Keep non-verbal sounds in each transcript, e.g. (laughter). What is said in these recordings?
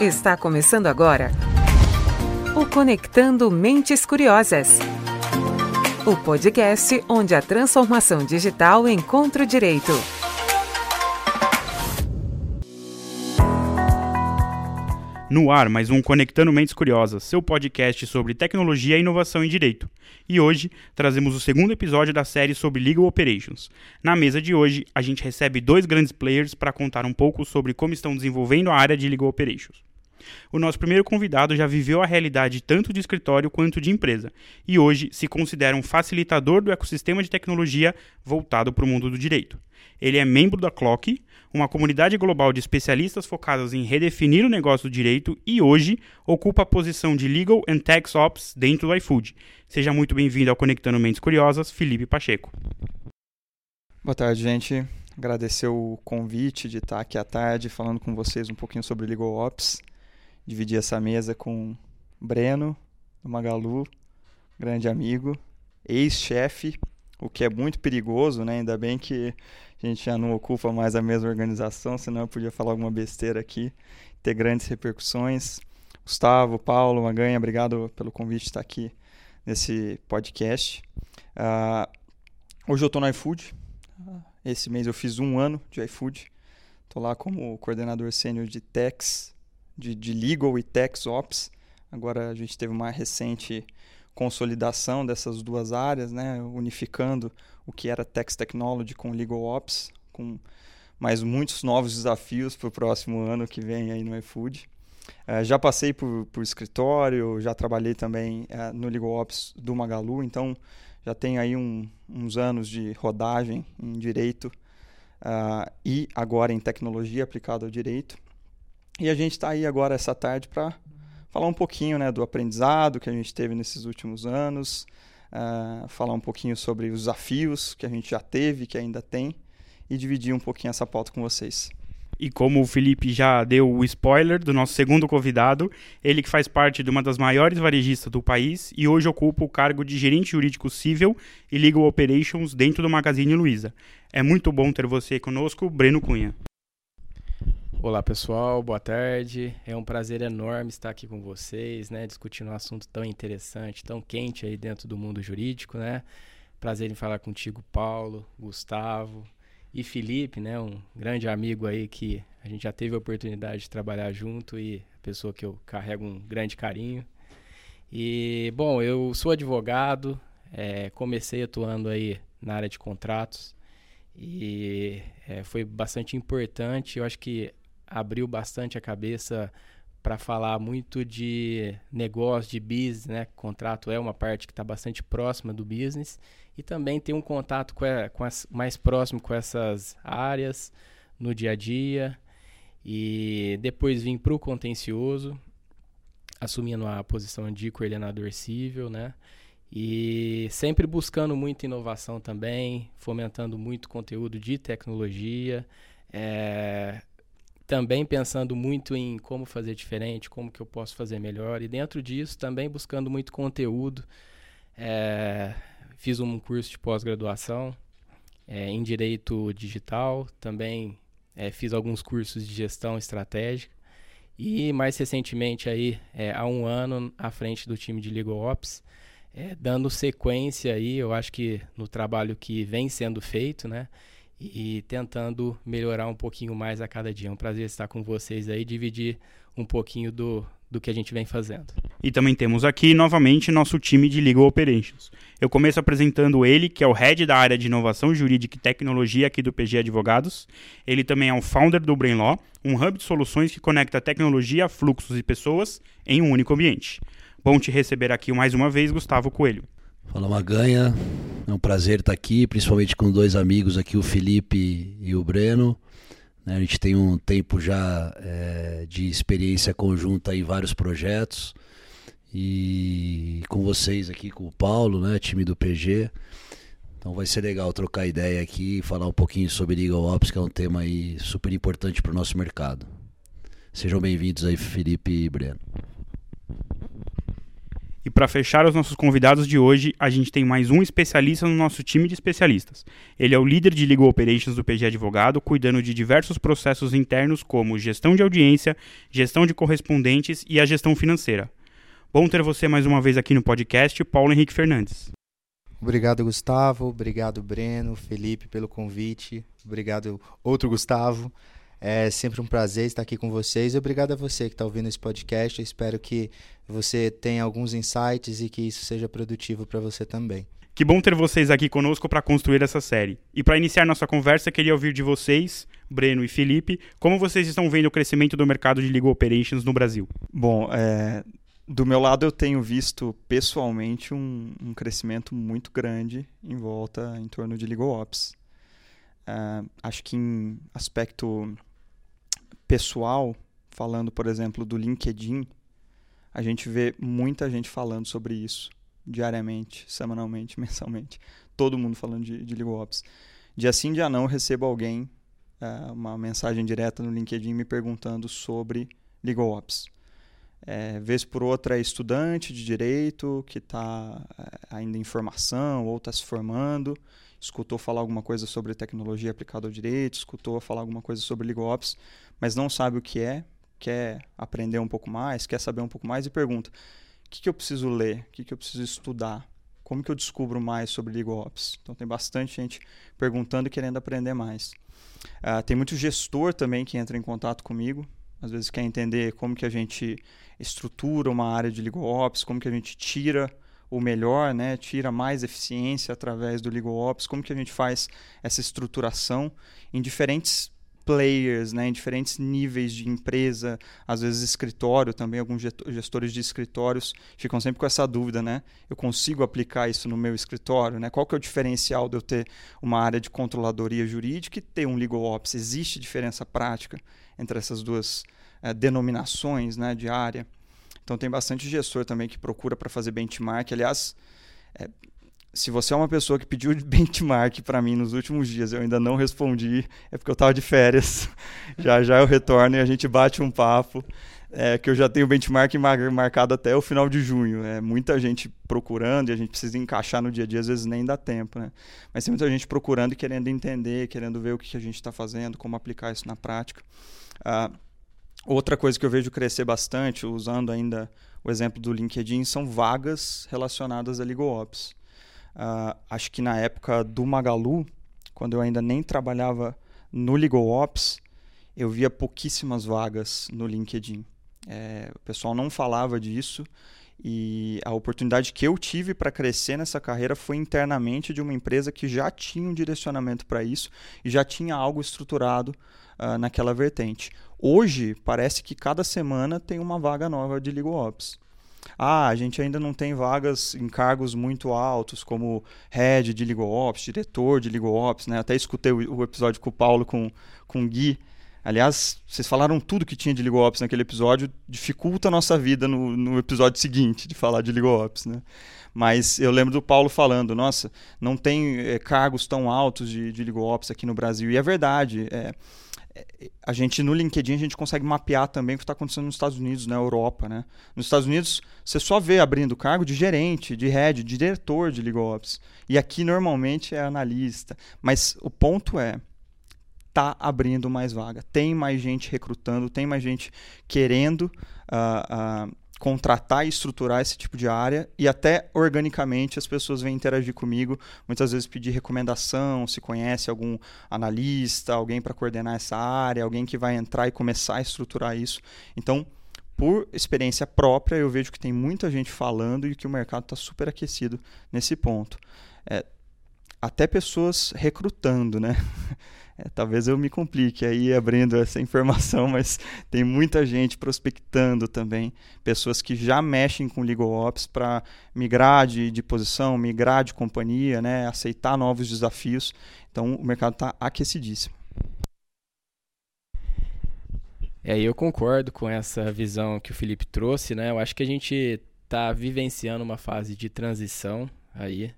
Está começando agora o Conectando Mentes Curiosas. O podcast onde a transformação digital encontra o direito. No ar, mais um Conectando Mentes Curiosas, seu podcast sobre tecnologia e inovação em direito. E hoje trazemos o segundo episódio da série sobre Legal Operations. Na mesa de hoje, a gente recebe dois grandes players para contar um pouco sobre como estão desenvolvendo a área de Legal Operations. O nosso primeiro convidado já viveu a realidade tanto de escritório quanto de empresa, e hoje se considera um facilitador do ecossistema de tecnologia voltado para o mundo do direito. Ele é membro da Clock, uma comunidade global de especialistas focados em redefinir o negócio do direito e hoje ocupa a posição de Legal and Tax Ops dentro do iFood. Seja muito bem-vindo ao Conectando Mentes Curiosas, Felipe Pacheco. Boa tarde, gente. Agradecer o convite de estar aqui à tarde falando com vocês um pouquinho sobre Legal Ops. Dividir essa mesa com Breno, do Magalu, grande amigo, ex-chefe, o que é muito perigoso, né? Ainda bem que a gente já não ocupa mais a mesma organização, senão eu podia falar alguma besteira aqui, ter grandes repercussões. Gustavo, Paulo, Maganha, obrigado pelo convite de estar aqui nesse podcast. Uh, hoje eu estou no iFood. Esse mês eu fiz um ano de iFood. Estou lá como coordenador sênior de Tax, de, de Legal e Tax Ops. Agora a gente teve uma recente consolidação dessas duas áreas, né, unificando o que era Tax Technology com Legal Ops, com mais muitos novos desafios para o próximo ano que vem aí no iFood. Uh, já passei por, por escritório, já trabalhei também uh, no Legal Ops do Magalu, então já tenho aí um, uns anos de rodagem em direito uh, e agora em tecnologia aplicada ao direito. E a gente está aí agora essa tarde para falar um pouquinho né, do aprendizado que a gente teve nesses últimos anos, uh, falar um pouquinho sobre os desafios que a gente já teve, que ainda tem, e dividir um pouquinho essa pauta com vocês. E como o Felipe já deu o spoiler do nosso segundo convidado, ele que faz parte de uma das maiores varejistas do país e hoje ocupa o cargo de gerente jurídico civil e legal operations dentro do Magazine Luiza. É muito bom ter você conosco, Breno Cunha. Olá pessoal, boa tarde. É um prazer enorme estar aqui com vocês, né, discutindo um assunto tão interessante, tão quente aí dentro do mundo jurídico, né? Prazer em falar contigo, Paulo, Gustavo e Felipe, né, um grande amigo aí que a gente já teve a oportunidade de trabalhar junto e pessoa que eu carrego um grande carinho. E bom, eu sou advogado, é, comecei atuando aí na área de contratos e é, foi bastante importante. Eu acho que abriu bastante a cabeça para falar muito de negócio, de business, né? Contrato é uma parte que está bastante próxima do business e também tem um contato com, a, com as, mais próximo com essas áreas no dia a dia. E depois vim para o contencioso, assumindo a posição de coordenador civil, né? E sempre buscando muita inovação também, fomentando muito conteúdo de tecnologia, é, também pensando muito em como fazer diferente, como que eu posso fazer melhor. E dentro disso, também buscando muito conteúdo. É, fiz um curso de pós-graduação é, em Direito Digital. Também é, fiz alguns cursos de gestão estratégica. E mais recentemente, aí, é, há um ano, à frente do time de Legal Ops, é, dando sequência aí, eu acho que no trabalho que vem sendo feito, né? E tentando melhorar um pouquinho mais a cada dia. É um prazer estar com vocês aí, dividir um pouquinho do, do que a gente vem fazendo. E também temos aqui novamente nosso time de Legal Operations. Eu começo apresentando ele, que é o head da área de inovação jurídica e tecnologia aqui do PG Advogados. Ele também é o founder do Brainlaw, um hub de soluções que conecta tecnologia, fluxos e pessoas em um único ambiente. Bom te receber aqui mais uma vez, Gustavo Coelho. Fala Maganha, é um prazer estar aqui, principalmente com dois amigos aqui, o Felipe e o Breno. Né, a gente tem um tempo já é, de experiência conjunta em vários projetos e com vocês aqui, com o Paulo, né, time do PG. Então vai ser legal trocar ideia aqui e falar um pouquinho sobre Legal Ops, que é um tema aí super importante para o nosso mercado. Sejam bem-vindos aí, Felipe e Breno. E para fechar os nossos convidados de hoje, a gente tem mais um especialista no nosso time de especialistas. Ele é o líder de Legal Operations do PG Advogado, cuidando de diversos processos internos como gestão de audiência, gestão de correspondentes e a gestão financeira. Bom ter você mais uma vez aqui no podcast, Paulo Henrique Fernandes. Obrigado, Gustavo. Obrigado, Breno, Felipe, pelo convite. Obrigado, outro Gustavo. É sempre um prazer estar aqui com vocês. Obrigado a você que está ouvindo esse podcast. Eu espero que você tenha alguns insights e que isso seja produtivo para você também. Que bom ter vocês aqui conosco para construir essa série. E para iniciar nossa conversa, queria ouvir de vocês, Breno e Felipe, como vocês estão vendo o crescimento do mercado de legal operations no Brasil. Bom, é, do meu lado eu tenho visto pessoalmente um, um crescimento muito grande em volta em torno de legal ops. É, acho que em aspecto pessoal, falando, por exemplo, do LinkedIn, a gente vê muita gente falando sobre isso diariamente, semanalmente, (laughs) mensalmente. Todo mundo falando de, de Legal Ops. Dia sim, dia não, eu recebo alguém, uh, uma mensagem direta no LinkedIn me perguntando sobre Legal Ops. É, vez por outra é estudante de direito que está é, ainda em formação ou está se formando, escutou falar alguma coisa sobre tecnologia aplicada ao direito, escutou falar alguma coisa sobre Legal Ops, mas não sabe o que é, quer aprender um pouco mais, quer saber um pouco mais e pergunta: o que, que eu preciso ler? O que, que eu preciso estudar? Como que eu descubro mais sobre Legal Ops? Então tem bastante gente perguntando e querendo aprender mais. Uh, tem muito gestor também que entra em contato comigo. Às vezes quer entender como que a gente estrutura uma área de Legal Ops, como que a gente tira o melhor, né, tira mais eficiência através do Legal Ops, como que a gente faz essa estruturação em diferentes players, né, em diferentes níveis de empresa, às vezes escritório também, alguns gestores de escritórios ficam sempre com essa dúvida, né? Eu consigo aplicar isso no meu escritório, né? Qual que é o diferencial de eu ter uma área de controladoria jurídica e ter um legal ops? Existe diferença prática entre essas duas é, denominações, né, de área? Então tem bastante gestor também que procura para fazer benchmark. Aliás, é, se você é uma pessoa que pediu benchmark para mim nos últimos dias, eu ainda não respondi, é porque eu estava de férias. (laughs) já já eu retorno e a gente bate um papo. É, que eu já tenho benchmark marcado até o final de junho. É muita gente procurando e a gente precisa encaixar no dia a dia, às vezes nem dá tempo, né? Mas tem muita gente procurando e querendo entender, querendo ver o que a gente está fazendo, como aplicar isso na prática. Uh, outra coisa que eu vejo crescer bastante, usando ainda o exemplo do LinkedIn, são vagas relacionadas a Legal Ops. Uh, acho que na época do Magalu, quando eu ainda nem trabalhava no Legal Ops, eu via pouquíssimas vagas no LinkedIn. É, o pessoal não falava disso e a oportunidade que eu tive para crescer nessa carreira foi internamente de uma empresa que já tinha um direcionamento para isso e já tinha algo estruturado uh, naquela vertente. Hoje, parece que cada semana tem uma vaga nova de Legal Ops. Ah, a gente ainda não tem vagas em cargos muito altos, como head de Legal Ops, diretor de Legal Ops, né? Até escutei o, o episódio com o Paulo, com, com o Gui. Aliás, vocês falaram tudo que tinha de Legal Ops naquele episódio, dificulta a nossa vida no, no episódio seguinte de falar de Legal Ops, né? Mas eu lembro do Paulo falando, nossa, não tem é, cargos tão altos de, de Legal Ops aqui no Brasil. E é verdade, é, a gente no LinkedIn a gente consegue mapear também o que está acontecendo nos Estados Unidos, na Europa, né? Nos Estados Unidos você só vê abrindo cargo de gerente, de head, de diretor de legal ops. E aqui normalmente é analista. Mas o ponto é tá abrindo mais vaga, tem mais gente recrutando, tem mais gente querendo uh, uh, contratar e estruturar esse tipo de área e até organicamente as pessoas vêm interagir comigo, muitas vezes pedir recomendação, se conhece algum analista, alguém para coordenar essa área, alguém que vai entrar e começar a estruturar isso. Então, por experiência própria, eu vejo que tem muita gente falando e que o mercado está super aquecido nesse ponto. É, até pessoas recrutando, né? (laughs) É, talvez eu me complique aí abrindo essa informação, (laughs) mas tem muita gente prospectando também, pessoas que já mexem com Legal Ops para migrar de, de posição, migrar de companhia, né, aceitar novos desafios. Então o mercado está aquecidíssimo. É, eu concordo com essa visão que o Felipe trouxe, né? Eu acho que a gente está vivenciando uma fase de transição aí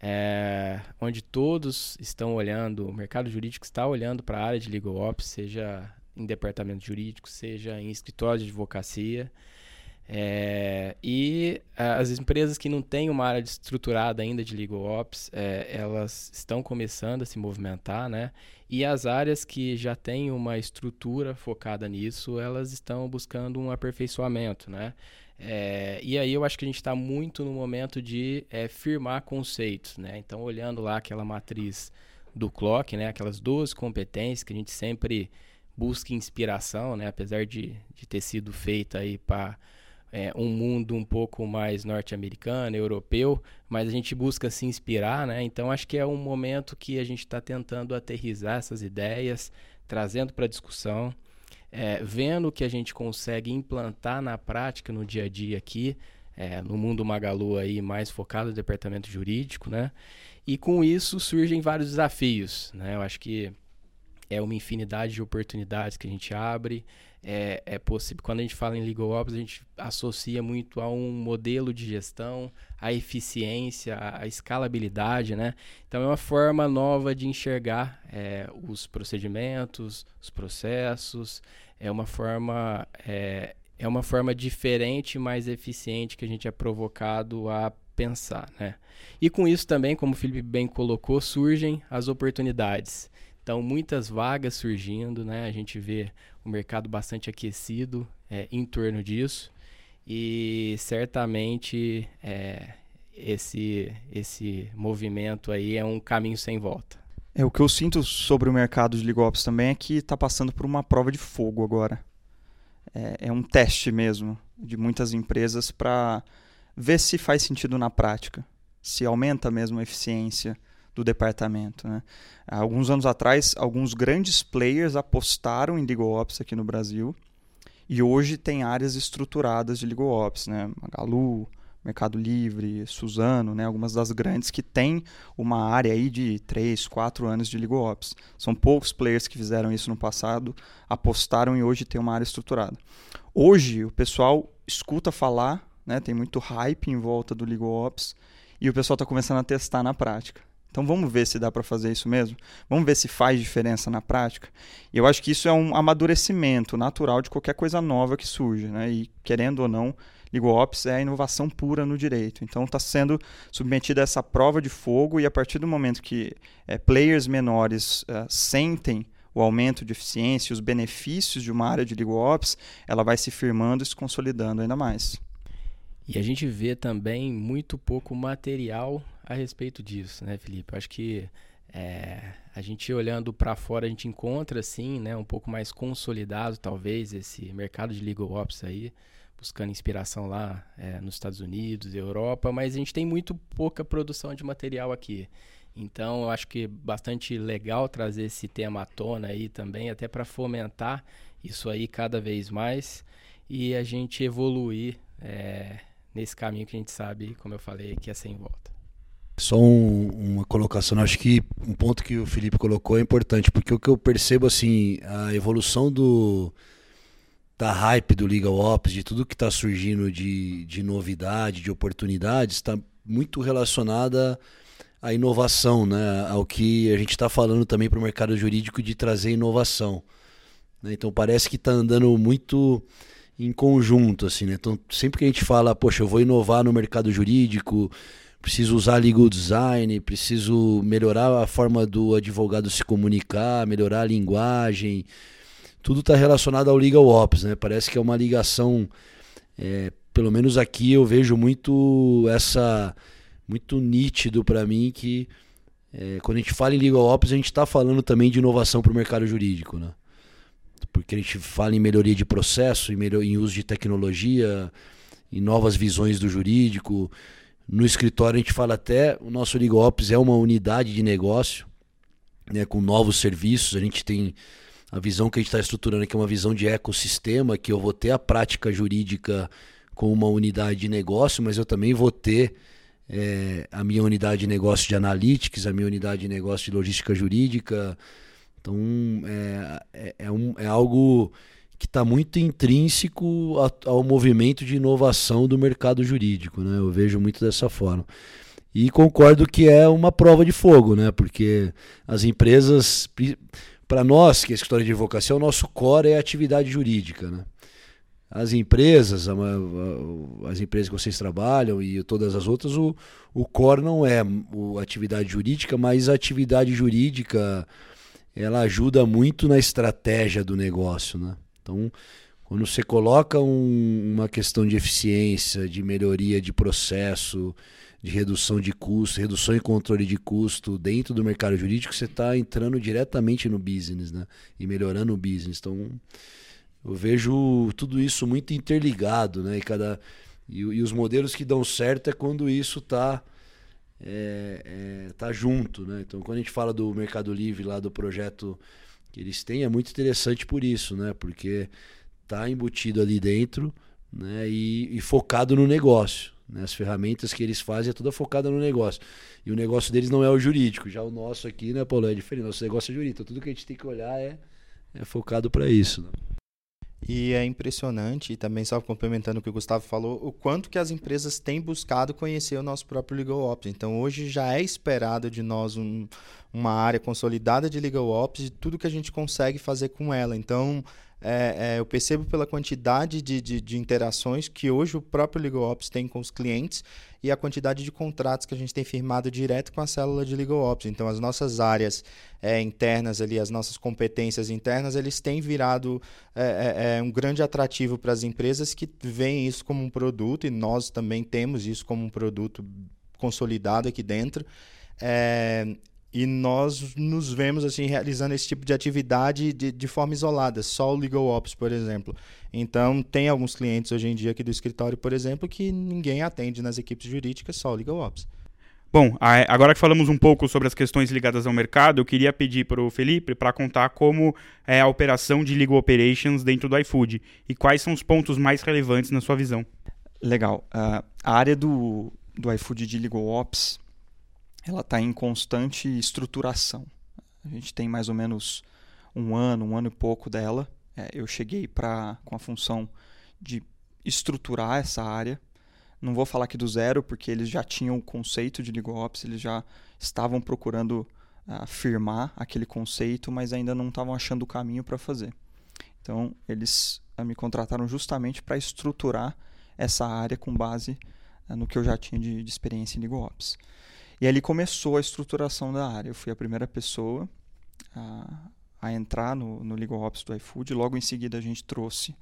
é, onde todos estão olhando, o mercado jurídico está olhando para a área de legal ops, seja em departamento jurídico, seja em escritório de advocacia. É, e as empresas que não têm uma área estruturada ainda de legal ops, é, elas estão começando a se movimentar, né? E as áreas que já têm uma estrutura focada nisso, elas estão buscando um aperfeiçoamento, né? É, e aí eu acho que a gente está muito no momento de é, firmar conceitos, né? Então, olhando lá aquela matriz do Clock, né? Aquelas duas competências que a gente sempre busca inspiração, né? Apesar de, de ter sido feita aí para é, um mundo um pouco mais norte-americano, europeu, mas a gente busca se inspirar, né? Então acho que é um momento que a gente está tentando aterrizar essas ideias, trazendo para discussão, é, vendo o que a gente consegue implantar na prática no dia a dia aqui, é, no mundo Magalu aí mais focado no departamento jurídico, né? E com isso surgem vários desafios, né? Eu acho que é uma infinidade de oportunidades que a gente abre. É, é possível. Quando a gente fala em legal ops, a gente associa muito a um modelo de gestão, a eficiência, a, escalabilidade, né? Então é uma forma nova de enxergar é, os procedimentos, os processos. É uma forma é, é uma forma diferente, mais eficiente que a gente é provocado a pensar, né? E com isso também, como o Felipe bem colocou, surgem as oportunidades. Então, muitas vagas surgindo, né? A gente vê o mercado bastante aquecido é, em torno disso. E certamente é, esse, esse movimento aí é um caminho sem volta. É, o que eu sinto sobre o mercado de LegalOps também é que está passando por uma prova de fogo agora. É, é um teste mesmo de muitas empresas para ver se faz sentido na prática, se aumenta mesmo a eficiência, do departamento. Né? Alguns anos atrás, alguns grandes players apostaram em Legal Ops aqui no Brasil e hoje tem áreas estruturadas de Legal Ops, né? Magalu, Mercado Livre, Suzano, né? algumas das grandes que têm uma área aí de 3, 4 anos de Legal Ops. São poucos players que fizeram isso no passado, apostaram e hoje tem uma área estruturada. Hoje o pessoal escuta falar, né? tem muito hype em volta do Legal Ops e o pessoal está começando a testar na prática. Então vamos ver se dá para fazer isso mesmo. Vamos ver se faz diferença na prática. E eu acho que isso é um amadurecimento natural de qualquer coisa nova que surge, né? E querendo ou não, LegalOps é a inovação pura no direito. Então está sendo submetida a essa prova de fogo e a partir do momento que é, players menores uh, sentem o aumento de eficiência, os benefícios de uma área de LegalOps, ela vai se firmando e se consolidando ainda mais. E a gente vê também muito pouco material a respeito disso, né, Felipe? Acho que é, a gente olhando para fora, a gente encontra, assim, né, um pouco mais consolidado, talvez, esse mercado de legal ops aí, buscando inspiração lá é, nos Estados Unidos, Europa, mas a gente tem muito pouca produção de material aqui. Então, eu acho que bastante legal trazer esse tema à tona aí também, até para fomentar isso aí cada vez mais e a gente evoluir é, nesse caminho que a gente sabe, como eu falei, que é sem volta. Só um, uma colocação, acho que um ponto que o Felipe colocou é importante, porque o que eu percebo assim, a evolução do da hype do Legal Ops, de tudo que está surgindo de, de novidade, de oportunidades, está muito relacionada à inovação, né? ao que a gente está falando também para o mercado jurídico de trazer inovação. Né? Então parece que está andando muito em conjunto, assim, né? Então sempre que a gente fala, poxa, eu vou inovar no mercado jurídico, preciso usar legal design, preciso melhorar a forma do advogado se comunicar, melhorar a linguagem. Tudo está relacionado ao legal ops, né? Parece que é uma ligação, é, pelo menos aqui eu vejo muito essa, muito nítido para mim que é, quando a gente fala em legal ops a gente está falando também de inovação para o mercado jurídico, né? Porque a gente fala em melhoria de processo, em, melhor, em uso de tecnologia, em novas visões do jurídico. No escritório a gente fala até, o nosso Legal Ops é uma unidade de negócio, né, com novos serviços. A gente tem a visão que a gente está estruturando aqui é uma visão de ecossistema, que eu vou ter a prática jurídica com uma unidade de negócio, mas eu também vou ter é, a minha unidade de negócio de analytics, a minha unidade de negócio de logística jurídica. Então é, é, é, um, é algo que está muito intrínseco ao movimento de inovação do mercado jurídico, né? Eu vejo muito dessa forma. E concordo que é uma prova de fogo, né? Porque as empresas, para nós, que é a escritório de advocacia, o nosso core é a atividade jurídica, né? as empresas, as empresas que vocês trabalham e todas as outras, o, o core não é a atividade jurídica, mas a atividade jurídica ela ajuda muito na estratégia do negócio, né? Então, quando você coloca um, uma questão de eficiência, de melhoria de processo, de redução de custo, redução e controle de custo dentro do mercado jurídico, você está entrando diretamente no business, né? E melhorando o business. Então, eu vejo tudo isso muito interligado, né? E, cada, e, e os modelos que dão certo é quando isso está é, é, tá junto, né? Então, quando a gente fala do Mercado Livre lá do projeto que eles têm, é muito interessante por isso, né? Porque tá embutido ali dentro, né? E, e focado no negócio. Né? As ferramentas que eles fazem é toda focada no negócio. E o negócio deles não é o jurídico. Já o nosso aqui, né, Paulo, é diferente. Nosso negócio é jurídico. Tudo que a gente tem que olhar é, é focado para isso. Né? E é impressionante, e também só complementando o que o Gustavo falou, o quanto que as empresas têm buscado conhecer o nosso próprio Legal Ops. Então, hoje já é esperado de nós um, uma área consolidada de Legal Ops e tudo que a gente consegue fazer com ela. Então, é, é, eu percebo pela quantidade de, de, de, interações que hoje o próprio Legal Ops tem com os clientes e a quantidade de contratos que a gente tem firmado direto com a célula de Legal Ops. Então, as nossas áreas é, internas ali, as nossas competências internas, eles têm virado é, é, é um grande atrativo para as empresas que veem isso como um produto e nós também temos isso como um produto consolidado aqui dentro. É, e nós nos vemos assim realizando esse tipo de atividade de, de forma isolada, só o Legal Ops, por exemplo. Então, tem alguns clientes hoje em dia aqui do escritório, por exemplo, que ninguém atende nas equipes jurídicas, só o Legal Ops. Bom, agora que falamos um pouco sobre as questões ligadas ao mercado, eu queria pedir para o Felipe para contar como é a operação de Legal Operations dentro do iFood e quais são os pontos mais relevantes na sua visão. Legal. Uh, a área do, do iFood de Legal Ops ela está em constante estruturação. A gente tem mais ou menos um ano, um ano e pouco dela. É, eu cheguei para com a função de estruturar essa área. Não vou falar aqui do zero, porque eles já tinham o conceito de LegalOps, eles já estavam procurando uh, firmar aquele conceito, mas ainda não estavam achando o caminho para fazer. Então, eles uh, me contrataram justamente para estruturar essa área com base uh, no que eu já tinha de, de experiência em LegalOps. E ali começou a estruturação da área. Eu fui a primeira pessoa a, a entrar no, no Legal Ops do iFood. Logo em seguida a gente trouxe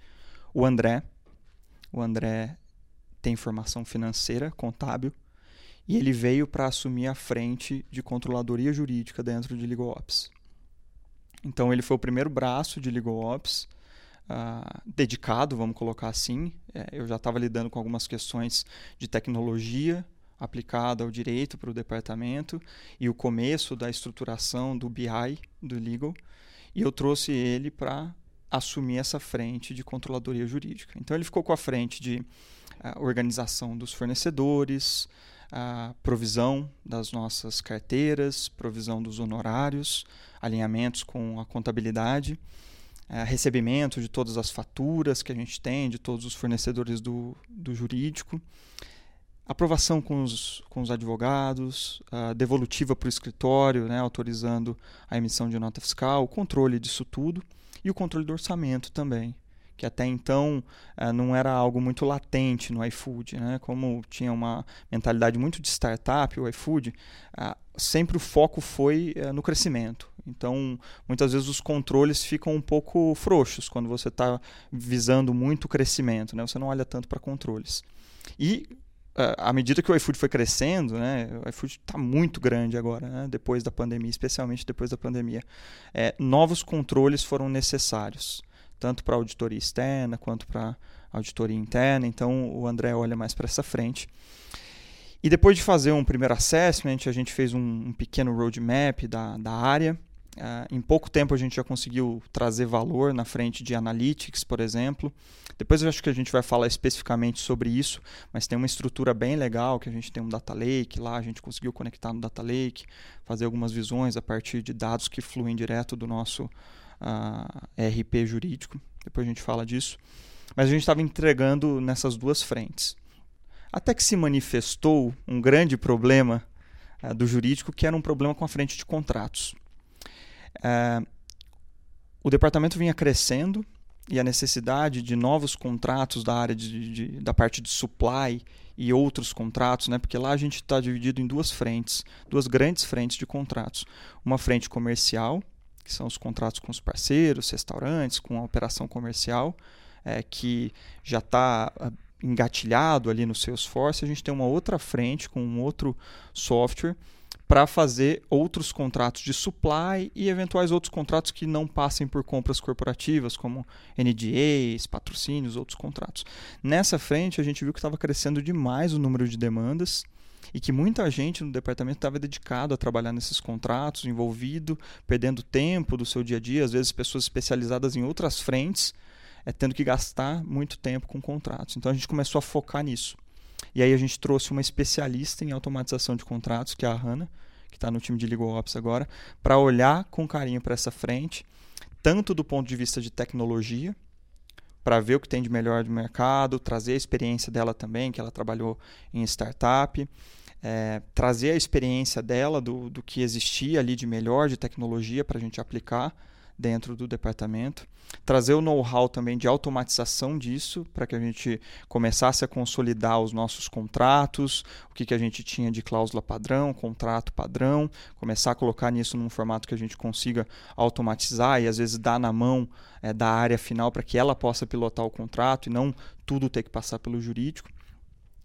o André. O André tem formação financeira, contábil, e ele veio para assumir a frente de controladoria jurídica dentro de Legal Ops. Então ele foi o primeiro braço de Legal Ops, uh, dedicado, vamos colocar assim. É, eu já estava lidando com algumas questões de tecnologia aplicada ao direito para o departamento e o começo da estruturação do BI, do legal, e eu trouxe ele para assumir essa frente de controladoria jurídica. Então ele ficou com a frente de uh, organização dos fornecedores, a provisão das nossas carteiras, provisão dos honorários, alinhamentos com a contabilidade, uh, recebimento de todas as faturas que a gente tem, de todos os fornecedores do, do jurídico, aprovação com os, com os advogados, a devolutiva para o escritório, né, autorizando a emissão de nota fiscal, o controle disso tudo e o controle do orçamento também, que até então uh, não era algo muito latente no iFood, né? Como tinha uma mentalidade muito de startup, o iFood, uh, sempre o foco foi uh, no crescimento. Então, muitas vezes os controles ficam um pouco frouxos quando você está visando muito crescimento, né? Você não olha tanto para controles. E à medida que o iFood foi crescendo, né, o iFood está muito grande agora, né, depois da pandemia, especialmente depois da pandemia, é, novos controles foram necessários, tanto para auditoria externa quanto para auditoria interna. Então o André olha mais para essa frente. E depois de fazer um primeiro assessment, a gente fez um, um pequeno roadmap da, da área Uh, em pouco tempo a gente já conseguiu trazer valor na frente de analytics, por exemplo. Depois eu acho que a gente vai falar especificamente sobre isso, mas tem uma estrutura bem legal que a gente tem um data lake lá, a gente conseguiu conectar no data lake, fazer algumas visões a partir de dados que fluem direto do nosso uh, ah, RP jurídico. Depois a gente fala disso. Mas a gente estava entregando nessas duas frentes. Até que se manifestou um grande problema uh, do jurídico, que era um problema com a frente de contratos. É, o departamento vinha crescendo e a necessidade de novos contratos da área de, de da parte de supply e outros contratos, né? Porque lá a gente está dividido em duas frentes, duas grandes frentes de contratos. Uma frente comercial, que são os contratos com os parceiros, restaurantes, com a operação comercial, é, que já está ah, engatilhado ali no Salesforce. A gente tem uma outra frente com um outro software para fazer outros contratos de supply e eventuais outros contratos que não passem por compras corporativas, como NDAs, patrocínios, outros contratos. Nessa frente, a gente viu que estava crescendo demais o número de demandas e que muita gente no departamento estava dedicado a trabalhar nesses contratos, envolvido, perdendo tempo do seu dia a dia, às vezes pessoas especializadas em outras frentes, é, tendo que gastar muito tempo com contratos. Então a gente começou a focar nisso. E aí a gente trouxe uma especialista em automatização de contratos, que é a Hanna, que está no time de Legal Ops agora, para olhar com carinho para essa frente, tanto do ponto de vista de tecnologia, para ver o que tem de melhor do mercado, trazer a experiência dela também, que ela trabalhou em startup, é, trazer a experiência dela do, do que existia ali de melhor de tecnologia para a gente aplicar dentro do departamento. Trazer o know-how também de automatização disso, para que a gente começasse a consolidar os nossos contratos, o que, que a gente tinha de cláusula padrão, contrato padrão, começar a colocar nisso num formato que a gente consiga automatizar e às vezes dar na mão é, da área final para que ela possa pilotar o contrato e não tudo ter que passar pelo jurídico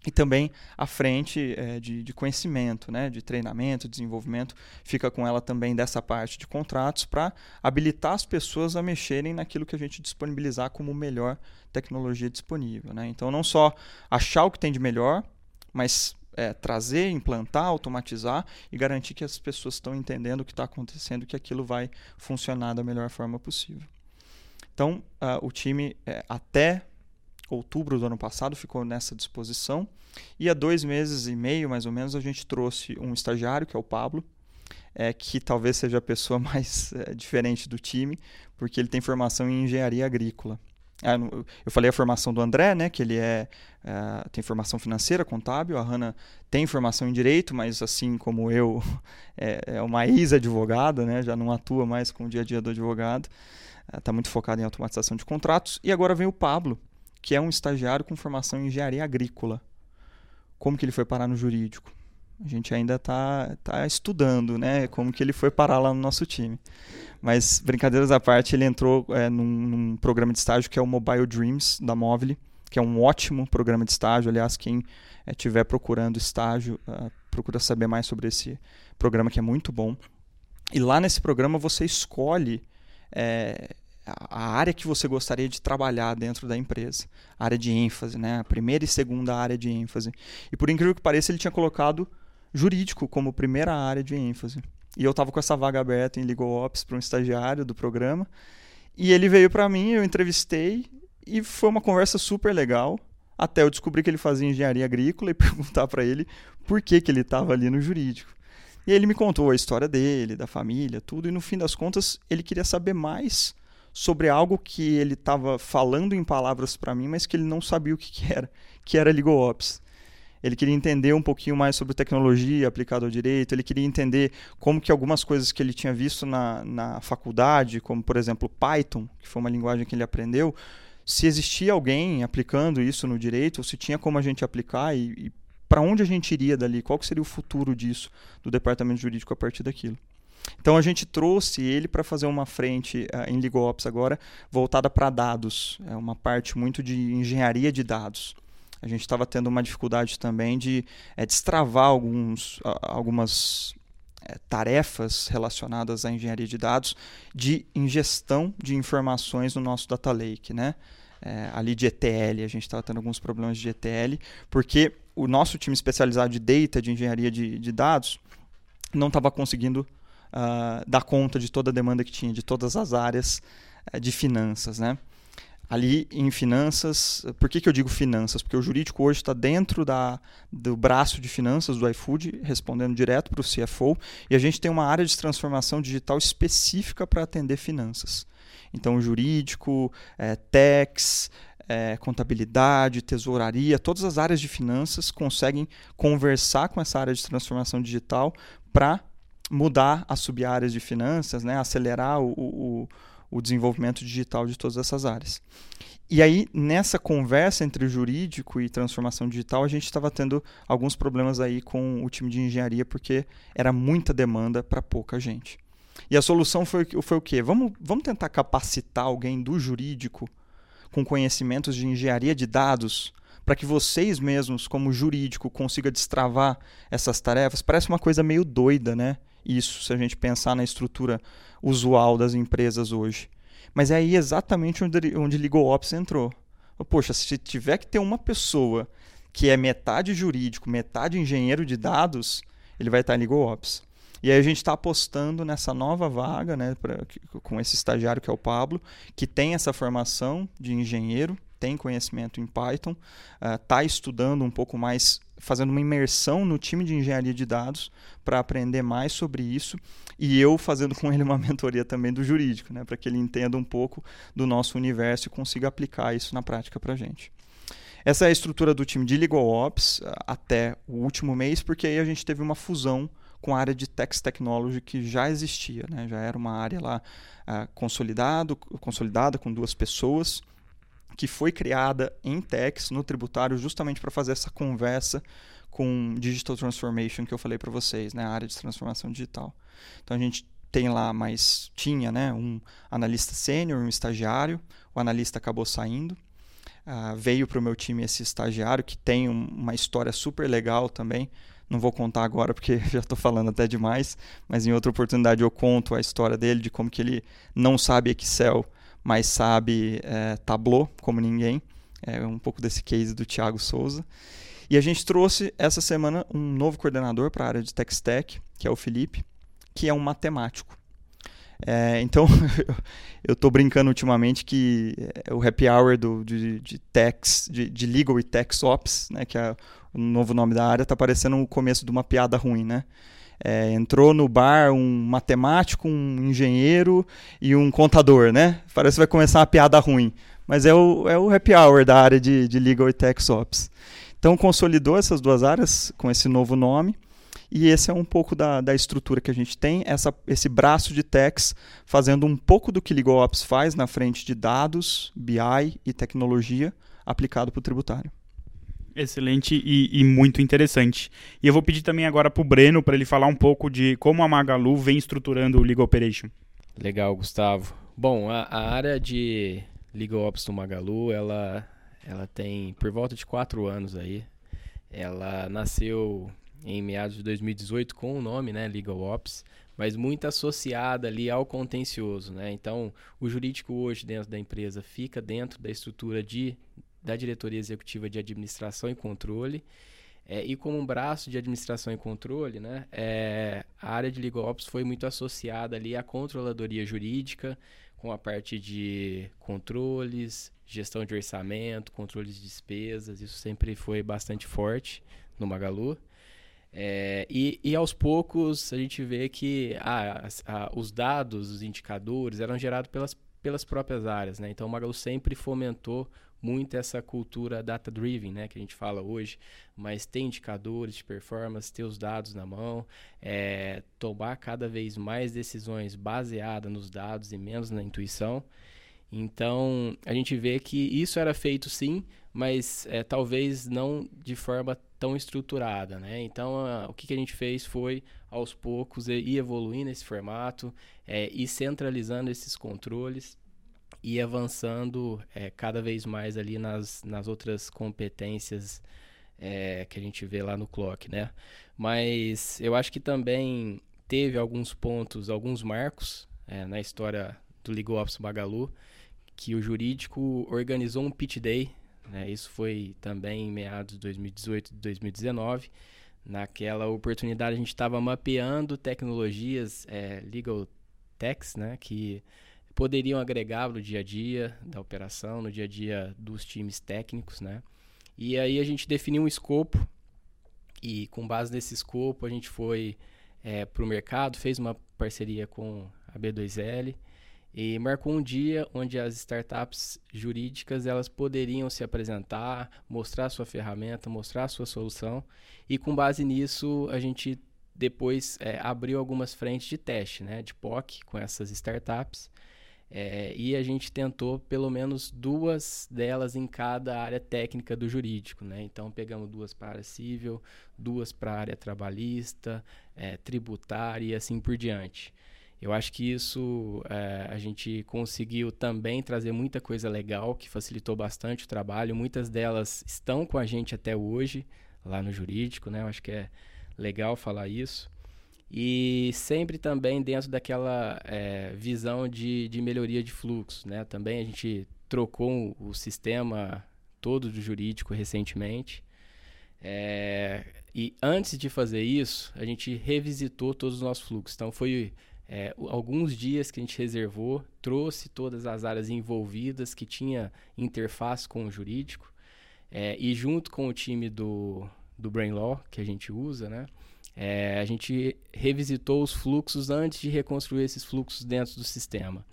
e também a frente é, de, de, conhecimento, né, de treinamento, desenvolvimento, fica com ela também dessa parte de contratos para habilitar as pessoas a mexerem naquilo que a gente disponibilizar como melhor tecnologia disponível. Né? Então, não só achar o que tem de melhor, mas é, trazer, implantar, automatizar e garantir que as pessoas estão entendendo o que está acontecendo, que aquilo vai funcionar da melhor forma possível. Então, uh, o time, é, até outubro do ano passado, ficou nessa disposição. E há dois meses e meio, mais ou menos, a gente trouxe um estagiário, que é o Pablo, é, que talvez seja a pessoa (laughs) mais é, diferente do time, porque ele tem formação em engenharia agrícola. Ah, eu falei a formação do André, né, que ele é, é, tem formação financeira, contábil. A Hanna tem formação em direito, mas assim como eu, (laughs) é, é uma ex-advogada, né, já não atua mais com o dia a dia do advogado. Está é, muito focado em automatização de contratos. E agora vem o Pablo, que é um estagiário com formação em engenharia agrícola. Como que ele foi parar no jurídico? A gente ainda está tá estudando, né? Como que ele foi parar lá no nosso time. Mas, brincadeiras à parte, ele entrou é, num, num, programa de estágio que é o Mobile Dreams, da Mobile, que é um ótimo programa de estágio. Aliás, quem estiver é, procurando estágio, uh, procura saber mais sobre esse programa, que é muito bom. E lá nesse programa você escolhe é, a área que você gostaria de trabalhar dentro da empresa, a área de ênfase, né? a primeira e segunda área de ênfase. E por incrível que pareça, ele tinha colocado jurídico como primeira área de ênfase. E eu estava com essa vaga aberta em Legal Ops para um estagiário do programa. E ele veio para mim, eu entrevistei e foi uma conversa super legal. Até eu descobri que ele fazia engenharia agrícola e (laughs) perguntar para ele por que, que ele estava ali no jurídico. E ele me contou a história dele, da família, tudo. E no fim das contas, ele queria saber mais sobre algo que ele estava falando em palavras para mim, mas que ele não sabia o que, que era, que era Legal Ops. Ele queria entender um pouquinho mais sobre tecnologia aplicada ao direito, ele queria entender como que algumas coisas que ele tinha visto na, na faculdade, como por exemplo Python, que foi uma linguagem que ele aprendeu, se existia alguém aplicando isso no direito, ou se tinha como a gente aplicar e, e para onde a gente iria dali, qual seria o futuro disso, do departamento jurídico a partir daquilo. Então a gente trouxe ele para fazer uma frente uh, em LegalOps agora voltada para dados, é uma parte muito de engenharia de dados. A gente estava tendo uma dificuldade também de é, destravar alguns, uh, algumas é, tarefas relacionadas à engenharia de dados de ingestão de informações no nosso data lake, né? É, ali de ETL, a gente estava tendo alguns problemas de ETL, porque o nosso time especializado de data, de engenharia de, de dados, não estava conseguindo uh, dar conta de toda a demanda que tinha, de todas as áreas uh, de finanças. Né? Ali em finanças, por que, que eu digo finanças? Porque o jurídico hoje está dentro da, do braço de finanças do iFood, respondendo direto para o CFO, e a gente tem uma área de transformação digital específica para atender finanças. Então, jurídico, é, tax, é, contabilidade, tesouraria, todas as áreas de finanças conseguem conversar com essa área de transformação digital para mudar as sub-áreas de finanças, né? acelerar o, o, o desenvolvimento digital de todas essas áreas. E aí, nessa conversa entre jurídico e transformação digital, a gente estava tendo alguns problemas aí com o time de engenharia, porque era muita demanda para pouca gente. E a solução foi, foi o quê? Vamos, vamos tentar capacitar alguém do jurídico com conhecimentos de engenharia de dados para que vocês mesmos, como jurídico, consiga destravar essas tarefas. Parece uma coisa meio doida, né? Isso, se a gente pensar na estrutura usual das empresas hoje. Mas é aí exatamente onde, onde LegalOps entrou. Poxa, se tiver que ter uma pessoa que é metade jurídico, metade engenheiro de dados, ele vai estar em LegalOps. E aí a gente está apostando nessa nova vaga, né, pra, com esse estagiário que é o Pablo, que tem essa formação de engenheiro, tem conhecimento em Python, está uh, estudando um pouco mais, fazendo uma imersão no time de engenharia de dados para aprender mais sobre isso, e eu fazendo com ele uma (laughs) mentoria também do jurídico, né, para que ele entenda um pouco do nosso universo e consiga aplicar isso na prática para a gente. Essa é a estrutura do time de Legal Ops até o último mês, porque aí a gente teve uma fusão com a área de Text Technology que já existia, né? já era uma área lá uh, consolidado, consolidada com duas pessoas, que foi criada em Tex, no tributário, justamente para fazer essa conversa com Digital Transformation que eu falei para vocês, né? a área de transformação digital. Então a gente tem lá, mas tinha né, um analista sênior, um estagiário, o analista acabou saindo, uh, veio para o meu time esse estagiário que tem um, uma história super legal também, não vou contar agora porque (laughs) já estou falando até demais, mas em outra oportunidade eu conto a história dele, de como que ele não sabe Excel, mas sabe é, Tableau como ninguém. É um pouco desse case do Thiago Souza. E a gente trouxe essa semana um novo coordenador para a área de Tech Stack, que é o Felipe, que é um matemático. É, então, (laughs) eu estou brincando ultimamente que é, o happy hour do, de, de, tax, de, de Legal e Tax Ops, né, que é o novo nome da área, está parecendo o começo de uma piada ruim, né? É, entrou no bar um matemático, um engenheiro e um contador, né? Parece que vai começar uma piada ruim. Mas é o, é o happy hour da área de, de Legal e Tax Ops. Então, consolidou essas duas áreas com esse novo nome. E esse é um pouco da, da estrutura que a gente tem, essa, esse braço de techs fazendo um pouco do que LegalOps faz na frente de dados, BI e tecnologia aplicado para o tributário. Excelente e, e, muito interessante. E eu vou pedir também agora para o Breno para ele falar um pouco de como a Magalu vem estruturando o Legal Operation. Legal, Gustavo. Bom, a, a área de Legal Ops do Magalu, ela, ela tem por volta de quatro anos aí. Ela nasceu em meados de 2018 com o nome, né, Legal Ops, mas muito associada ali ao contencioso, né? Então, o jurídico hoje dentro da empresa fica dentro da estrutura de da diretoria executiva de administração e controle. É, e como um braço de administração e controle, né, é, a área de Legal Ops foi muito associada ali à controladoria jurídica, com a parte de controles, gestão de orçamento, controles de despesas, isso sempre foi bastante forte no Magalu. É, e, e, aos poucos a gente vê que ah, os dados, os indicadores eram gerados pelas, pelas próprias áreas. Né? Então o Magalu sempre fomentou muito essa cultura data-driven, né, que a gente fala hoje, mas ter indicadores de performance, ter os dados na mão, é, tomar cada vez mais decisões baseadas nos dados e menos na intuição. Então, a gente vê que isso era feito sim, mas é, talvez não de forma tão estruturada, né? Então, a, o que, que, a gente fez foi, aos poucos, ir evoluindo esse formato é, e centralizando esses controles e avançando é, cada vez mais ali nas, nas outras competências é, que a gente vê lá no Clock, né? Mas eu acho que também teve alguns pontos, alguns marcos é, na história do Legal Ops Magalu, que o jurídico organizou um pitch day, né? Isso foi também em meados de 2018 e 2019. Naquela oportunidade a gente estava mapeando tecnologias legal techs, né? Que poderiam agregar no dia a dia da operação, no dia a dia dos times técnicos, né? E aí a gente definiu um escopo e com base nesse escopo a gente foi é, para o mercado, fez uma parceria com a B2L e marcou um dia onde as startups jurídicas elas poderiam se apresentar, mostrar sua ferramenta, mostrar sua solução e com base nisso a gente depois é, abriu algumas frentes de teste, né, de POC com essas startups É, e a gente tentou pelo menos duas delas em cada área técnica do jurídico. Né? Então, pegamos duas para a área civil, duas para a área trabalhista, é, tributária e assim por diante. Eu acho que isso é, a gente conseguiu também trazer muita coisa legal que facilitou bastante o trabalho. Muitas delas estão com a gente até hoje lá no jurídico, né? Eu acho que é legal falar isso. E sempre também dentro daquela é, visão de, de melhoria de fluxo, né? Também a gente trocou o sistema todo do jurídico recentemente. É, e antes de fazer isso, a gente revisitou todos os nossos fluxos. Então foi é, alguns dias que a gente reservou, trouxe todas as áreas envolvidas que tinha interface com o jurídico é, e junto com o time do, do Brain Law que a gente usa, né? É, a gente revisitou os fluxos antes de reconstruir esses fluxos dentro do sistema.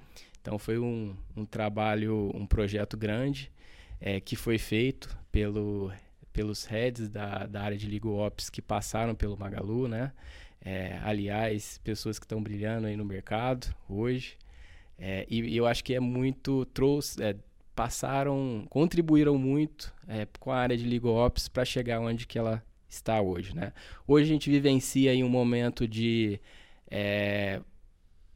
Então foi um, um trabalho, um projeto grande é, que foi feito pelo, pelos heads da, da área de Legal Ops que passaram pelo Magalu, né? É, aliás, pessoas que estão brilhando aí no mercado hoje. É, e, eu acho que é muito trouxe, é, passaram, contribuíram muito é, com a área de Legal Ops para chegar onde que ela está hoje, né? Hoje a gente vivencia em um momento de é,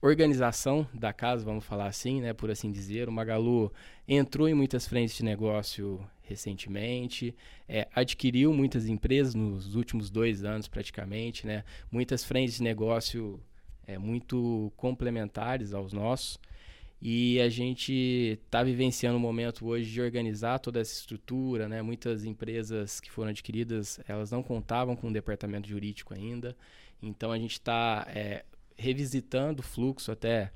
organização da casa, vamos falar assim, né, por assim dizer. O Magalu entrou em muitas frentes de negócio recentemente, é, adquiriu muitas empresas nos últimos dois anos praticamente, né, muitas frentes de negócio é, muito complementares aos nossos. E a gente está vivenciando um momento hoje de organizar toda essa estrutura, né? Muitas empresas que foram adquiridas, elas não contavam com um departamento jurídico ainda. Então a gente está é, revisitando o fluxo até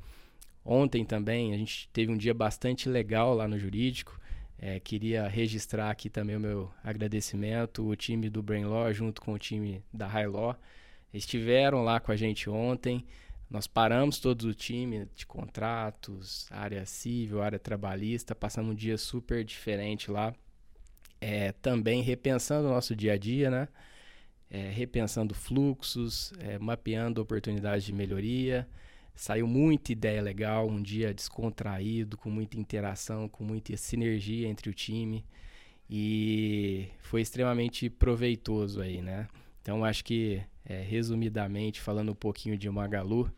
ontem também. A gente teve um dia bastante legal lá no jurídico. É, queria registrar aqui também o meu agradecimento, o time do Brain Law junto com o time da High Law. Estiveram lá com a gente ontem. Nós paramos todo o time de contratos, área civil, área trabalhista, passamos um dia super diferente lá. É, também repensando o nosso dia a dia, né? É, repensando fluxos, é, mapeando oportunidades de melhoria. Saiu muita ideia legal, um dia descontraído, com muita interação, com muita sinergia entre o time. E foi extremamente proveitoso aí, né? Então acho que é, resumidamente, falando um pouquinho de Magalu,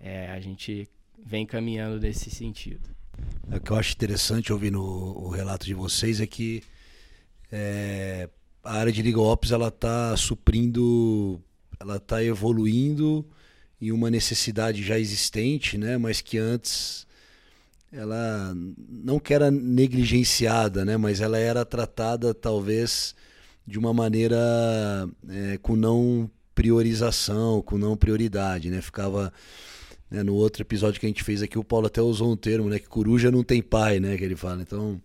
é, a gente vem caminhando nesse sentido. É, o que eu acho interessante ouvindo o, relato de vocês é que é, a área de Legal Ops ela está suprindo, ela está evoluindo em uma necessidade já existente, né? Mas que antes ela não que era negligenciada, né? Mas ela era tratada talvez de uma maneira é, com não priorização, com não prioridade, né? Ficava né, no outro episódio que a gente fez aqui, o Paulo até usou um termo, né? Que coruja não tem pai, né? Que ele fala. Então,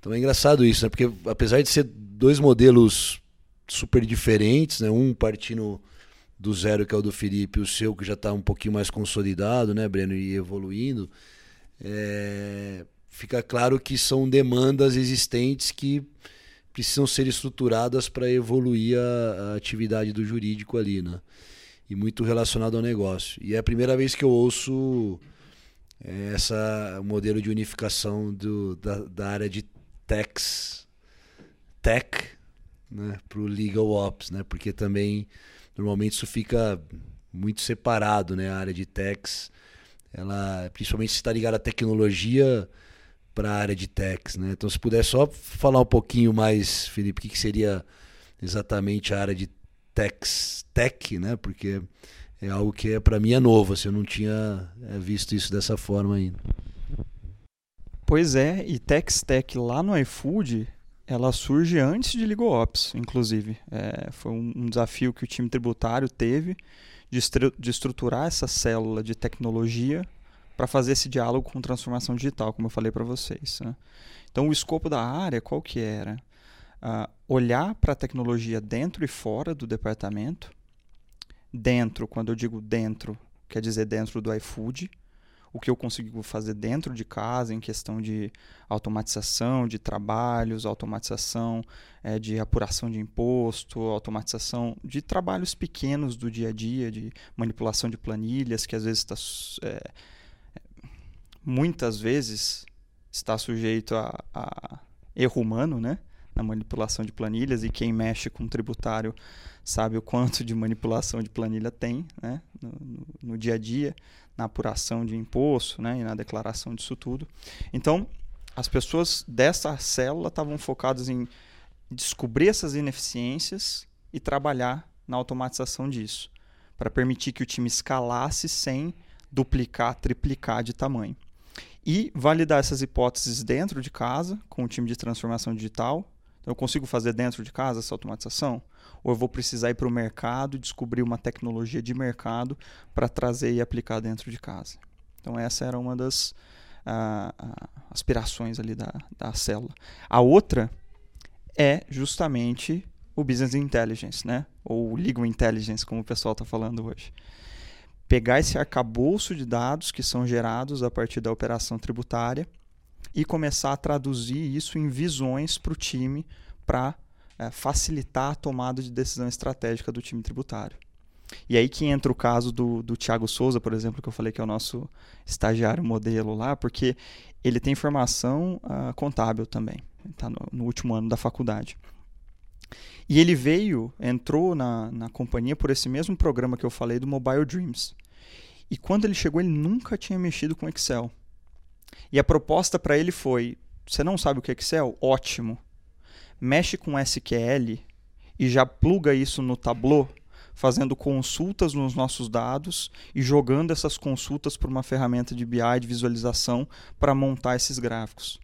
então é engraçado isso, né? Porque apesar de ser dois modelos super diferentes, né? Um partindo do zero, que é o do Felipe, o seu que já está um pouquinho mais consolidado, né, Breno, e evoluindo, é... fica claro que são demandas existentes que precisam ser estruturadas para evoluir a, a, atividade do jurídico ali, né? E muito relacionado ao negócio. E é a primeira vez que eu ouço é, essa modelo de unificação do, da, da área de techs, tech, né, para o legal ops, né? Porque também normalmente isso fica muito separado, né? A área de techs, ela, principalmente se está ligada à tecnologia, para a área de techs, né? Então, se puder só falar um pouquinho mais, Felipe, o que, que seria exatamente a área de techs, tech, né? Porque é algo que é, para mim é novo, assim, eu não tinha é, visto isso dessa forma ainda. Pois é, e Tex Tech lá no iFood, ela surge antes de LegalOps, inclusive. É, foi um, um, desafio que o time tributário teve de, de estruturar essa célula de tecnologia para fazer esse diálogo com transformação digital, como eu falei para vocês. Né? Então, o escopo da área, qual que era? Uh, olhar para a tecnologia dentro e fora do departamento. Dentro, quando eu digo dentro, quer dizer dentro do iFood. O que eu consigo fazer dentro de casa em questão de automatização de trabalhos, automatização é, de apuração de imposto, automatização de trabalhos pequenos do dia a dia, de manipulação de planilhas, que às vezes está é, muitas vezes está sujeito a, a erro humano, né? Na manipulação de planilhas, e quem mexe com tributário sabe o quanto de manipulação de planilha tem né? no, no, no dia a dia, na apuração de imposto né? e na declaração disso tudo. Então, as pessoas dessa célula estavam focadas em descobrir essas ineficiências e trabalhar na automatização disso, para permitir que o time escalasse sem duplicar, triplicar de tamanho. E validar essas hipóteses dentro de casa, com o time de transformação digital. Então, eu consigo fazer dentro de casa essa automatização? Ou eu vou precisar ir para o mercado e descobrir uma tecnologia de mercado para trazer e aplicar dentro de casa? Então, essa era uma das uh, uh, aspirações ali da, da célula. A outra é justamente o Business Intelligence, né? ou Legal Intelligence, como o pessoal está falando hoje. Pegar esse arcabouço de dados que são gerados a partir da operação tributária e começar a traduzir isso em visões para o time para é, facilitar a tomada de decisão estratégica do time tributário. E aí que entra o caso do, do Thiago Souza, por exemplo, que eu falei que é o nosso estagiário modelo lá, porque ele tem formação uh, contábil também, está no, no último ano da faculdade. E ele veio, entrou na, na companhia por esse mesmo programa que eu falei do Mobile Dreams. E quando ele chegou, ele nunca tinha mexido com Excel. E a proposta para ele foi: você não sabe o que é Excel? Ótimo. Mexe com SQL e já pluga isso no Tableau, fazendo consultas nos nossos dados e jogando essas consultas para uma ferramenta de BI de visualização para montar esses gráficos.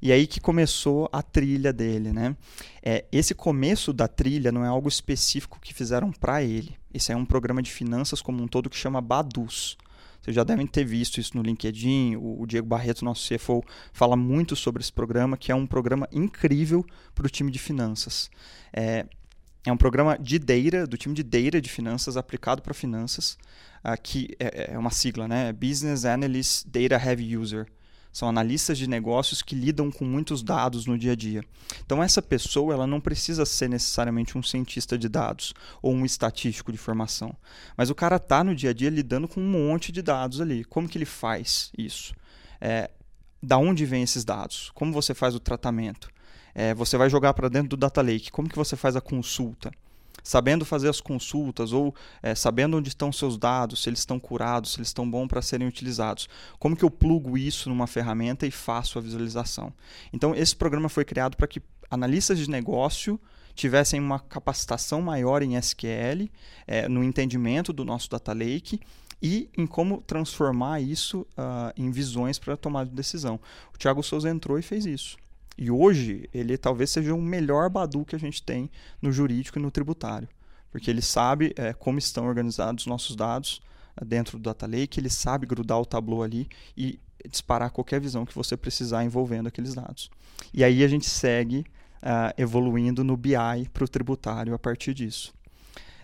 E aí que começou a trilha dele, né? É, esse começo da trilha não é algo específico que fizeram para ele. Esse é um programa de finanças como um todo que chama Badus. Vocês já devem ter visto isso no LinkedIn. O, Diego Barreto, nosso CFO, fala muito sobre esse programa, que é um programa incrível para o time de finanças. É, é um programa de data, do time de data de finanças, aplicado para finanças, uh, que é, é, uma sigla, né? Business Analyst Data Heavy User. São analistas de negócios que lidam com muitos dados no dia a dia. Então essa pessoa ela não precisa ser necessariamente um cientista de dados ou um estatístico de formação, mas o cara está no dia a dia lidando com um monte de dados ali. Como que ele faz isso? É, da onde vêm esses dados? Como você faz o tratamento? É, você vai jogar para dentro do data lake. Como que você faz a consulta? Sabendo fazer as consultas ou é, sabendo onde estão seus dados, se eles estão curados, se eles estão bons para serem utilizados. Como que eu plugo isso numa ferramenta e faço a visualização? Então, esse programa foi criado para que analistas de negócio tivessem uma capacitação maior em SQL, é, no entendimento do nosso data lake e em como transformar isso uh, em visões para tomada de decisão. O Thiago Souza entrou e fez isso. E hoje ele talvez seja o melhor Badu que a gente tem no jurídico e no tributário, porque ele sabe é, como estão organizados os nossos dados é, dentro do Data Lake, ele sabe grudar o Tableau ali e disparar qualquer visão que você precisar envolvendo aqueles dados. E aí a gente segue uh, evoluindo no BI para o tributário a partir disso.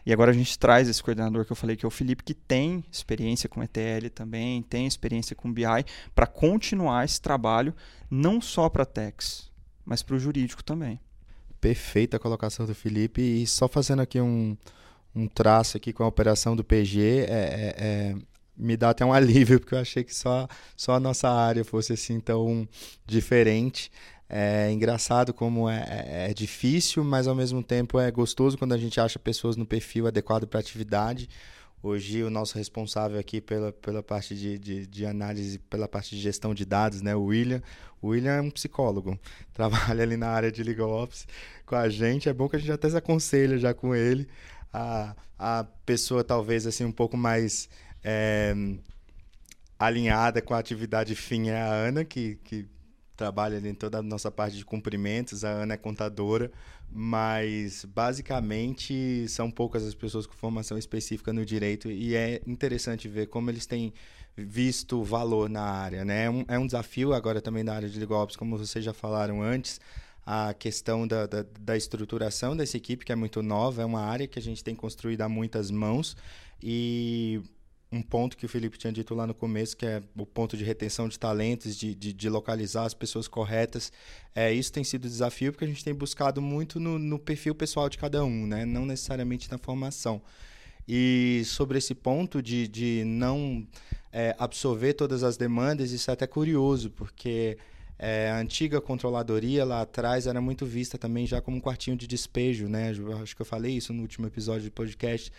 E agora a gente traz esse coordenador que eu falei, que é o Felipe, que tem experiência com ETL também, tem experiência com BI, para continuar esse trabalho, não só para Tex, mas para o jurídico também. Perfeita a colocação do Felipe. E só fazendo aqui um, um traço aqui com a operação do PG, é, é, é, me dá até um (laughs) alívio, porque eu achei que só, só a nossa área fosse assim tão diferente. É engraçado como é, é, é, difícil, mas ao mesmo tempo é gostoso quando a gente acha pessoas no perfil adequado para atividade. Hoje, o nosso responsável aqui pela, pela parte de, de, de, análise, pela parte de gestão de dados, né, o William. O William é um psicólogo, (laughs) trabalha ali na área de Legal Ops com a gente. É bom que a gente até se aconselha já com ele. A, a pessoa, talvez, assim, um pouco mais é, alinhada com a atividade fim é a Ana, que, que trabalha em toda a nossa parte de cumprimentos, a Ana é contadora, mas basicamente são poucas as pessoas com formação específica no direito e é interessante ver como eles têm visto valor na área. Né? É, um, é um desafio agora também da área de legal ops, como vocês já falaram antes, a questão da, da, da estruturação dessa equipe, que é muito nova, é uma área que a gente tem construído a muitas mãos e um ponto que o Felipe tinha dito lá no começo, que é o ponto de retenção de talentos, de, de, de localizar as pessoas corretas. É, isso tem sido desafio porque a gente tem buscado muito no, no, perfil pessoal de cada um, né? não necessariamente na formação. E sobre esse ponto de, de não é, absorver todas as demandas, isso é até curioso, porque é, a antiga controladoria lá atrás era muito vista também já como um quartinho de despejo, né? Acho que eu falei isso no último episódio do podcast.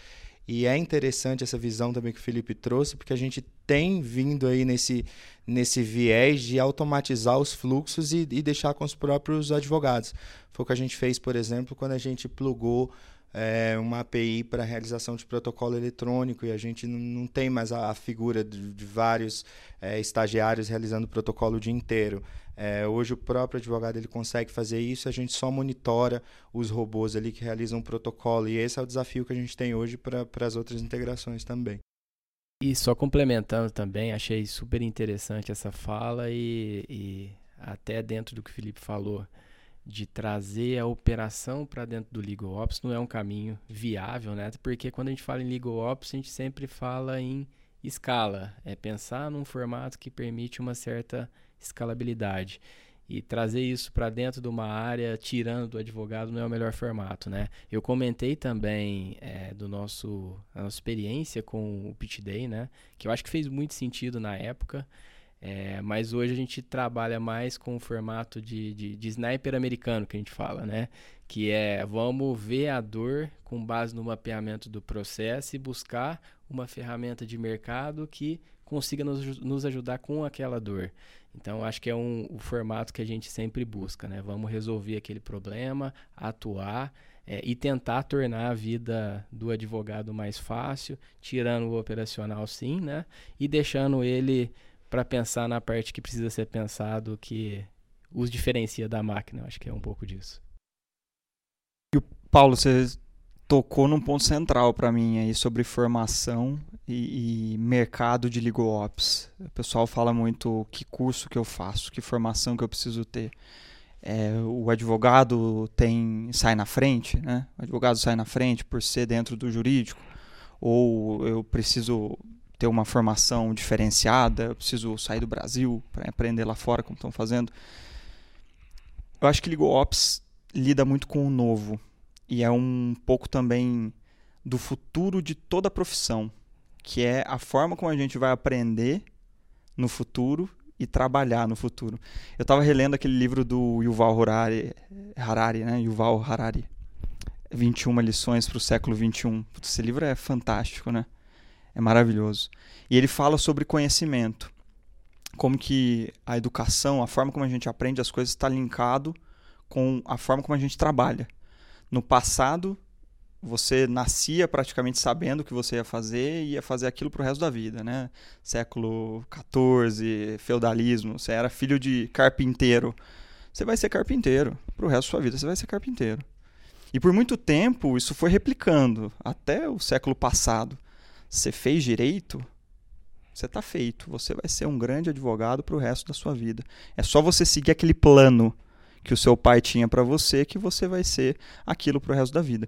E é interessante essa visão também que o Felipe trouxe, porque a gente tem vindo aí nesse, nesse viés de automatizar os fluxos e, e deixar com os próprios advogados. Foi o que a gente fez, por exemplo, quando a gente plugou é, uma API para realização de protocolo eletrônico e a gente não, tem mais a, a figura de, de vários é, estagiários realizando o protocolo o dia inteiro. É, hoje o próprio advogado ele consegue fazer isso, a gente só monitora os robôs ali que realizam o protocolo e esse é o desafio que a gente tem hoje para as outras integrações também. E só complementando também, achei super interessante essa fala e, e até dentro do que o Felipe falou, de trazer a operação para dentro do Legal Ops não é um caminho viável, né? Porque quando a gente fala em Legal Ops, a gente sempre fala em escala, é pensar num formato que permite uma certa escalabilidade. E trazer isso para dentro de uma área, tirando do advogado, não é o melhor formato, né? Eu comentei também é, do nosso, a nossa experiência com o Pitch Day, né? Que eu acho que fez muito sentido na época. É, mas hoje a gente trabalha mais com o formato de, de, de, sniper americano que a gente fala, né? Que é vamos ver a dor com base no mapeamento do processo e buscar uma ferramenta de mercado que consiga nos, nos ajudar com aquela dor. Então, acho que é um, o formato que a gente sempre busca, né? Vamos resolver aquele problema, atuar é, e tentar tornar a vida do advogado mais fácil, tirando o operacional sim, né? E deixando ele para pensar na parte que precisa ser pensado, que os diferencia da máquina. Acho que é um pouco disso. E o Paulo, você tocou num ponto central para mim aí sobre formação e, e, mercado de legal ops. O pessoal fala muito que curso que eu faço, que formação que eu preciso ter. É, o advogado tem sai na frente, né? O advogado sai na frente por ser dentro do jurídico, ou eu preciso ter uma formação diferenciada, eu preciso sair do Brasil para aprender lá fora como estão fazendo. Eu acho que legal ops lida muito com o novo e é um pouco também do futuro de toda a profissão, que é a forma como a gente vai aprender no futuro e trabalhar no futuro. Eu estava relendo aquele livro do Yuval Harari, Harari né? Yuval Harari, 21 lições para o século 21. Esse livro é fantástico, né? É maravilhoso. E ele fala sobre conhecimento, como que a educação, a forma como a gente aprende as coisas está linkado com a forma como a gente trabalha. No passado, você nascia praticamente sabendo o que você ia fazer e ia fazer aquilo para o resto da vida, né? Século XIV, feudalismo, você era filho de carpinteiro, você vai ser carpinteiro para o resto da sua vida, você vai ser carpinteiro. E por muito tempo isso foi replicando até o século passado. Você fez direito, você está feito, você vai ser um grande advogado para o resto da sua vida. É só você seguir aquele plano que o seu pai tinha para você, que você vai ser aquilo para o resto da vida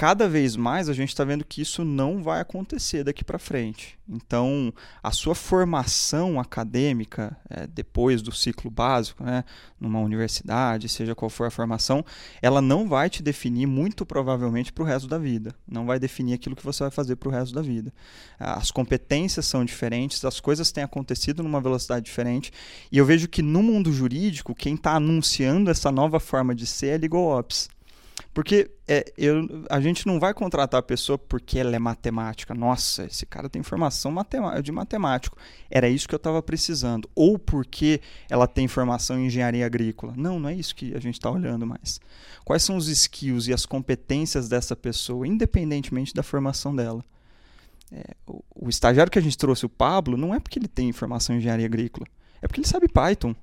cada vez mais a gente está vendo que isso não vai acontecer daqui para frente. Então, a sua formação acadêmica, é, depois do ciclo básico, né, numa universidade, seja qual for a formação, ela não vai te definir, muito provavelmente, para o resto da vida. Não vai definir aquilo que você vai fazer para o resto da vida. As competências são diferentes, as coisas têm acontecido numa velocidade diferente, e eu vejo que no mundo jurídico, quem está anunciando essa nova forma de ser é Legal Ops. Porque é, eu, a gente não vai contratar a pessoa porque ela é matemática. Nossa, esse cara tem formação de matemático. Era isso que eu estava precisando. Ou porque ela tem formação em engenharia agrícola. Não, não é isso que a gente está olhando mais. Quais são os skills e as competências dessa pessoa, independentemente da formação dela? É, o, o estagiário que a gente trouxe, o Pablo, não é porque ele tem formação em engenharia agrícola. É porque ele sabe Python.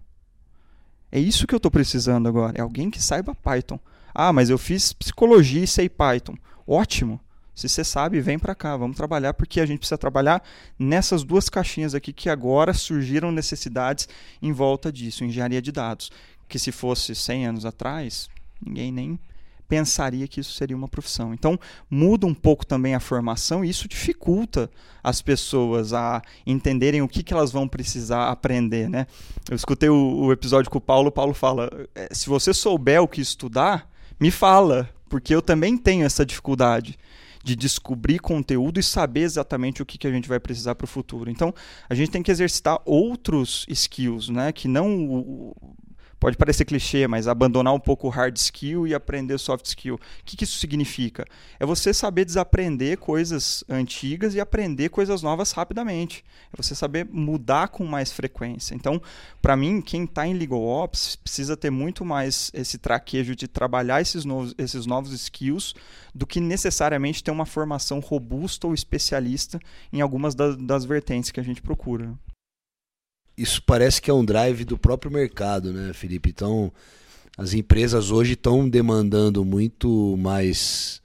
É isso que eu estou precisando agora. É alguém que saiba Python. Ah, mas eu fiz psicologia e sei Python. Ótimo. Se você sabe, vem para cá, vamos trabalhar, porque a gente precisa trabalhar nessas duas caixinhas aqui que agora surgiram necessidades em volta disso, engenharia de dados. Que se fosse 100 anos atrás, ninguém nem pensaria que isso seria uma profissão. Então, muda um pouco também a formação e isso dificulta as pessoas a entenderem o que, que elas vão precisar aprender. Né? Eu escutei o, o episódio com o Paulo, o Paulo fala, é, se você souber o que estudar, me fala, porque eu também tenho essa dificuldade de descobrir conteúdo e saber exatamente o que, que a gente vai precisar para o futuro. Então, a gente tem que exercitar outros skills, né? Que não o, pode parecer clichê, mas abandonar um pouco o hard skill e aprender soft skill. O que, que isso significa? É você saber desaprender coisas antigas e aprender coisas novas rapidamente. É você saber mudar com mais frequência. Então, para mim, quem está em Legal Ops precisa ter muito mais esse traquejo de trabalhar esses novos, esses novos skills do que necessariamente ter uma formação robusta ou especialista em algumas das, das vertentes que a gente procura isso parece que é um drive do próprio mercado, né, Felipe? Então, as empresas hoje estão demandando muito mais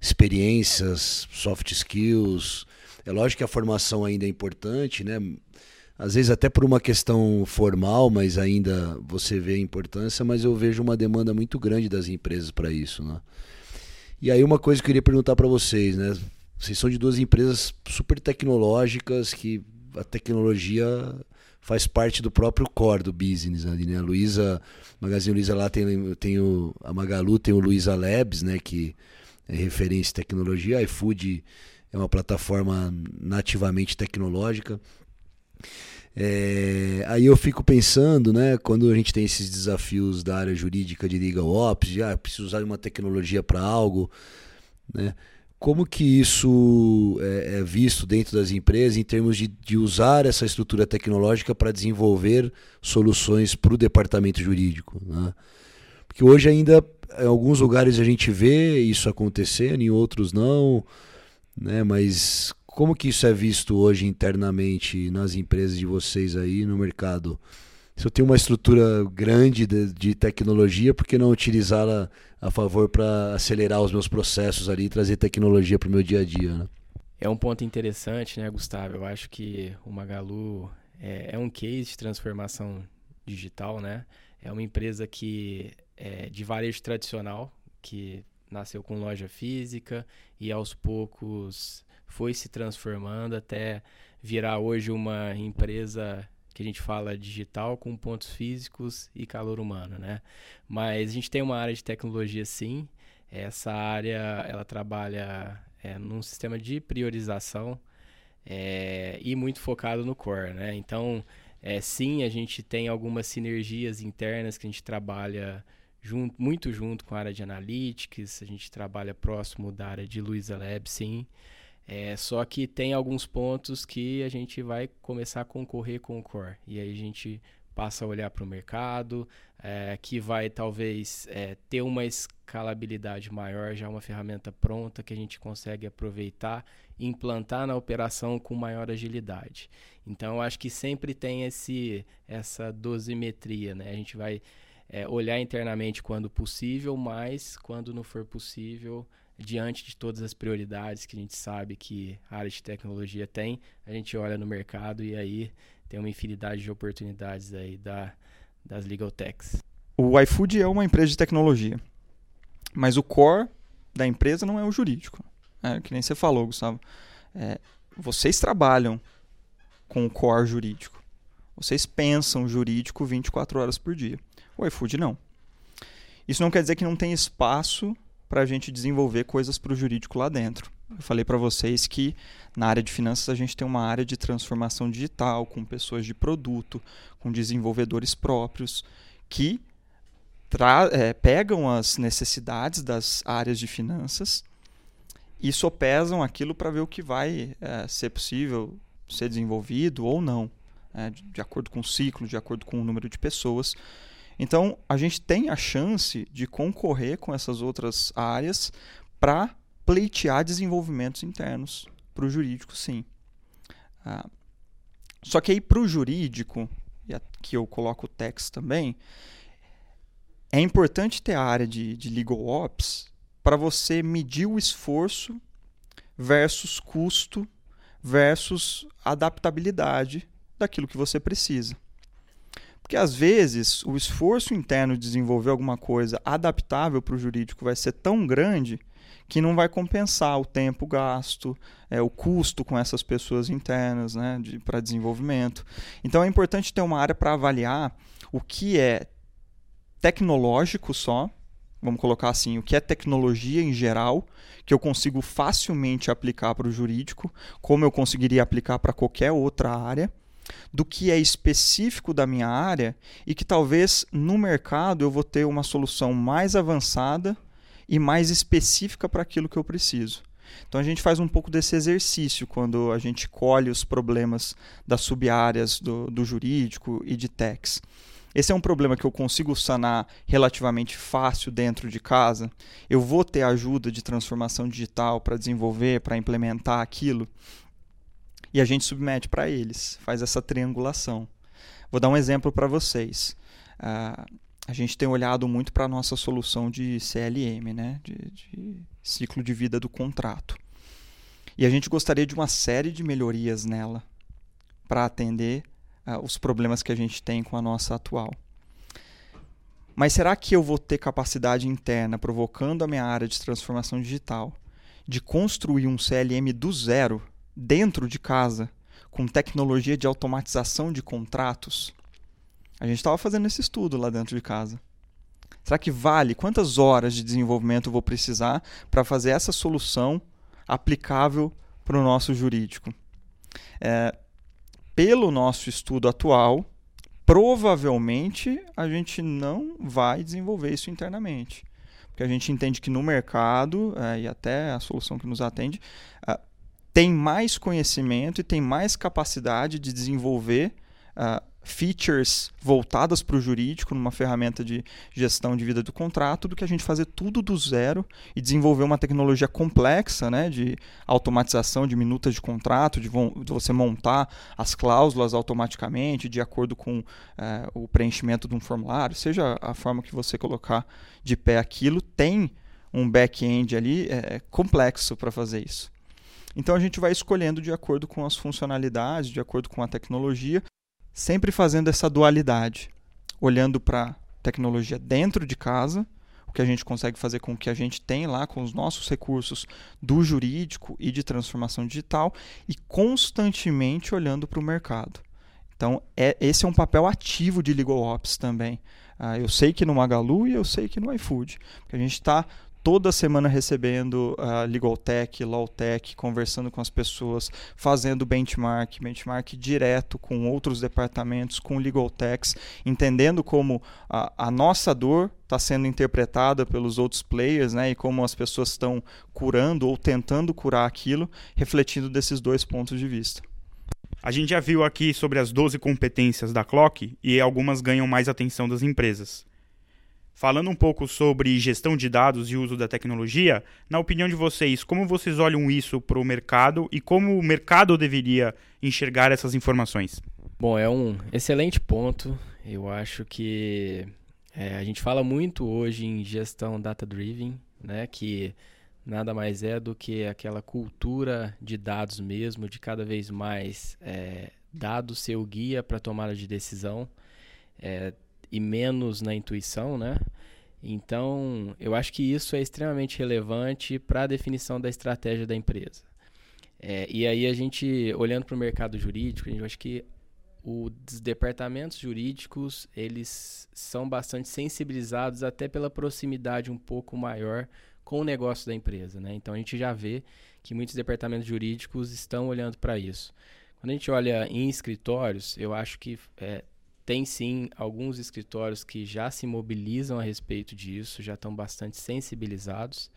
experiências, soft skills. É lógico que a formação ainda é importante, né? Às vezes até por uma questão formal, mas ainda você vê a importância, mas eu vejo uma demanda muito grande das empresas para isso, né? E aí uma coisa que eu queria perguntar para vocês, né? Vocês são de duas empresas super tecnológicas que a tecnologia faz parte do próprio core do business ali, né? A Luiza, Magazine Luiza lá tem, tem o, a Magalu tem o Luiza Labs, né? Que é referência em tecnologia. A iFood é uma plataforma nativamente tecnológica. É, aí eu fico pensando, né, quando a gente tem esses desafios da área jurídica de legal ops, de ah, preciso usar uma tecnologia para algo, né? Como que isso é, é, visto dentro das empresas em termos de, de usar essa estrutura tecnológica para desenvolver soluções para o departamento jurídico? Né? Porque hoje ainda, em alguns lugares a gente vê isso acontecendo, em outros não, né? mas como que isso é visto hoje internamente nas empresas de vocês aí no mercado? Se eu tenho uma estrutura grande de, de tecnologia, por que não utilizá-la a favor para acelerar os meus processos ali e trazer tecnologia para o meu dia a dia? Né? É um ponto interessante, né, Gustavo? Eu acho que o Magalu é, é um case de transformação digital, né? É uma empresa que é de varejo tradicional, que nasceu com loja física e aos poucos foi se transformando até virar hoje uma empresa que a gente fala digital com pontos físicos e calor humano, né? Mas a gente tem uma área de tecnologia sim. Essa área ela trabalha é, num sistema de priorização é, e muito focado no core, né? Então, é, sim, a gente tem algumas sinergias internas que a gente trabalha junto, muito junto com a área de analytics, a gente trabalha próximo da área de Luiza Lab, sim. É, só que tem alguns pontos que a gente vai começar a concorrer com o core. E aí a gente passa a olhar para o mercado, é, que vai talvez é, ter uma escalabilidade maior, já uma ferramenta pronta que a gente consegue aproveitar e implantar na operação com maior agilidade. Então, eu acho que sempre tem esse, essa dosimetria, né? A gente vai é, olhar internamente quando possível, mas quando não for possível, diante de todas as prioridades que a gente sabe que a área de tecnologia tem, a gente olha no mercado e aí tem uma infinidade de oportunidades aí da, das legal techs. O iFood é uma empresa de tecnologia, mas o core da empresa não é o jurídico. É, que nem você falou, Gustavo. É, vocês trabalham com o core jurídico. Vocês pensam jurídico 24 horas por dia. O iFood não. Isso não quer dizer que não tem espaço para a gente desenvolver coisas para o jurídico lá dentro. Eu falei para vocês que na área de finanças a gente tem uma área de transformação digital, com pessoas de produto, com desenvolvedores próprios, que é, pegam as necessidades das áreas de finanças e sopesam aquilo para ver o que vai é, ser possível ser desenvolvido ou não, é, de, de acordo com o ciclo, de acordo com o número de pessoas. Então, a gente tem a chance de concorrer com essas outras áreas para pleitear desenvolvimentos internos para o jurídico, sim. Ah, só que aí para o jurídico, e aqui eu coloco o text também, é importante ter a área de, de legal ops para você medir o esforço versus custo versus adaptabilidade daquilo que você precisa. Porque às vezes o esforço interno de desenvolver alguma coisa adaptável para o jurídico vai ser tão grande que não vai compensar o tempo gasto, é, o custo com essas pessoas internas né, de, para desenvolvimento. Então é importante ter uma área para avaliar o que é tecnológico só, vamos colocar assim, o que é tecnologia em geral, que eu consigo facilmente aplicar para o jurídico, como eu conseguiria aplicar para qualquer outra área, do que é específico da minha área e que talvez no mercado eu vou ter uma solução mais avançada e mais específica para aquilo que eu preciso. Então a gente faz um pouco desse exercício quando a gente colhe os problemas das sub-áreas do, do jurídico e de techs. Esse é um problema que eu consigo sanar relativamente fácil dentro de casa. Eu vou ter ajuda de transformação digital para desenvolver, para implementar aquilo. E a gente submete para eles, faz essa triangulação. Vou dar um exemplo para vocês. Uh, a gente tem olhado muito para a nossa solução de CLM, né? De, de, ciclo de vida do contrato. E a gente gostaria de uma série de melhorias nela para atender uh, os problemas que a gente tem com a nossa atual. Mas será que eu vou ter capacidade interna, provocando a minha área de transformação digital, de construir um CLM do zero, dentro de casa, com tecnologia de automatização de contratos? A gente estava fazendo esse estudo lá dentro de casa. Será que vale? Quantas horas de desenvolvimento vou precisar para fazer essa solução aplicável para o nosso jurídico? É, pelo nosso estudo atual, provavelmente a gente não vai desenvolver isso internamente. Porque a gente entende que no mercado, é, e até a solução que nos atende, é, tem mais conhecimento e tem mais capacidade de desenvolver uh, features voltadas para o jurídico numa ferramenta de gestão de vida do contrato do que a gente fazer tudo do zero e desenvolver uma tecnologia complexa né, de automatização de minutas de contrato, de, de você montar as cláusulas automaticamente de acordo com uh, o preenchimento de um formulário, seja a forma que você colocar de pé aquilo, tem um back-end ali é, complexo para fazer isso. Então a gente vai escolhendo de acordo com as funcionalidades, de acordo com a tecnologia, sempre fazendo essa dualidade, olhando para tecnologia dentro de casa, o que a gente consegue fazer com o que a gente tem lá, com os nossos recursos do jurídico e de transformação digital, e constantemente olhando para o mercado. Então, é, esse é um papel ativo de Legal Ops também. Ah, eu sei que no Magalu e eu sei que no iFood. Porque a gente está toda semana recebendo a Legal Tech, Law Tech, conversando com as pessoas, fazendo benchmark, benchmark direto com outros departamentos, com Legal Techs, entendendo como a, a nossa dor está sendo interpretada pelos outros players, né, e como as pessoas estão curando ou tentando curar aquilo, refletindo desses dois pontos de vista. A gente já viu aqui sobre as 12 competências da Clock e algumas ganham mais atenção das empresas. Falando um pouco sobre gestão de dados e uso da tecnologia, na opinião de vocês, como vocês olham isso para o mercado e como o mercado deveria enxergar essas informações? Bom, é um excelente ponto. Eu acho que é, a gente fala muito hoje em gestão data-driven, né, que nada mais é do que aquela cultura de dados mesmo, de cada vez mais é, dados ser o guia para tomada de decisão. É, e menos na intuição, né? Então, eu acho que isso é extremamente relevante para a definição da estratégia da empresa. É, e aí a gente, olhando para o mercado jurídico, a gente acha que os departamentos jurídicos, eles são bastante sensibilizados até pela proximidade um pouco maior com o negócio da empresa, né? Então a gente já vê que muitos departamentos jurídicos estão olhando para isso. Quando a gente olha em escritórios, eu acho que é, tem sim alguns escritórios que já se mobilizam a respeito disso, já estão bastante sensibilizados.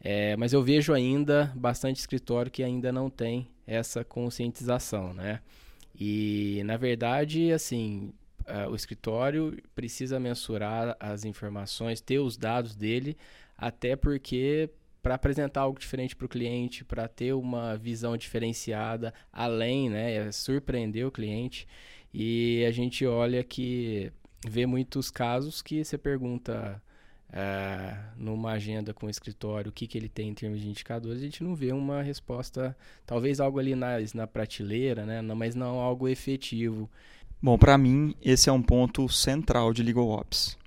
É, mas eu vejo ainda bastante escritório que ainda não tem essa conscientização, né? E na verdade, assim, uh, o escritório precisa mensurar as informações, ter os dados dele, até porque para apresentar algo diferente para o cliente, para ter uma visão diferenciada, além, né, é surpreender o cliente. E a gente olha que vê muitos casos que você pergunta é, numa agenda com o escritório o que, que ele tem em termos de indicadores, a gente não vê uma resposta, talvez algo ali na, na prateleira, né? mas não algo efetivo. Bom, para mim, esse é um ponto central de Legal Ops.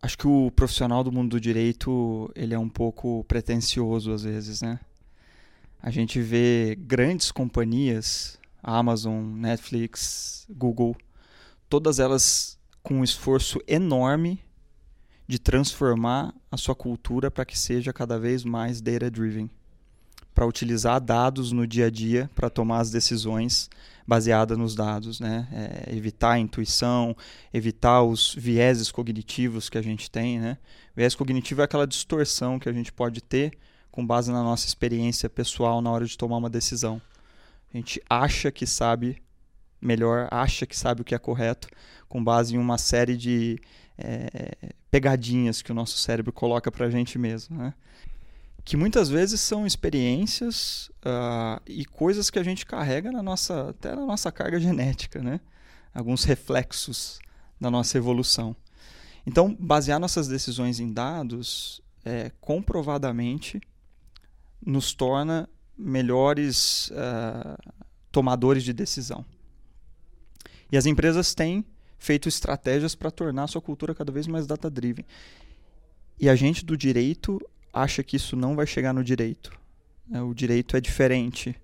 Acho que o profissional do mundo do direito ele é um pouco pretencioso às vezes, né? A gente vê grandes companhias Amazon, Netflix, Google, todas elas com um esforço enorme de transformar a sua cultura para que seja cada vez mais data-driven, para utilizar dados no dia a dia para tomar as decisões baseadas nos dados, né? É, evitar a intuição, evitar os vieses cognitivos que a gente tem, né? O viés cognitivo é aquela distorção que a gente pode ter com base na nossa experiência pessoal na hora de tomar uma decisão. A gente acha que sabe melhor, acha que sabe o que é correto, com base em uma série de é, pegadinhas que o nosso cérebro coloca para a gente mesmo. Né? Que muitas vezes são experiências uh, e coisas que a gente carrega na nossa, até na nossa carga (laughs) genética, né? alguns reflexos da nossa evolução. Então, basear nossas decisões em dados é, comprovadamente nos torna melhores uh, tomadores de decisão. E as empresas têm feito estratégias para tornar a sua cultura cada vez mais data-driven. E a gente do direito acha que isso não vai chegar no direito. Né? O direito é diferente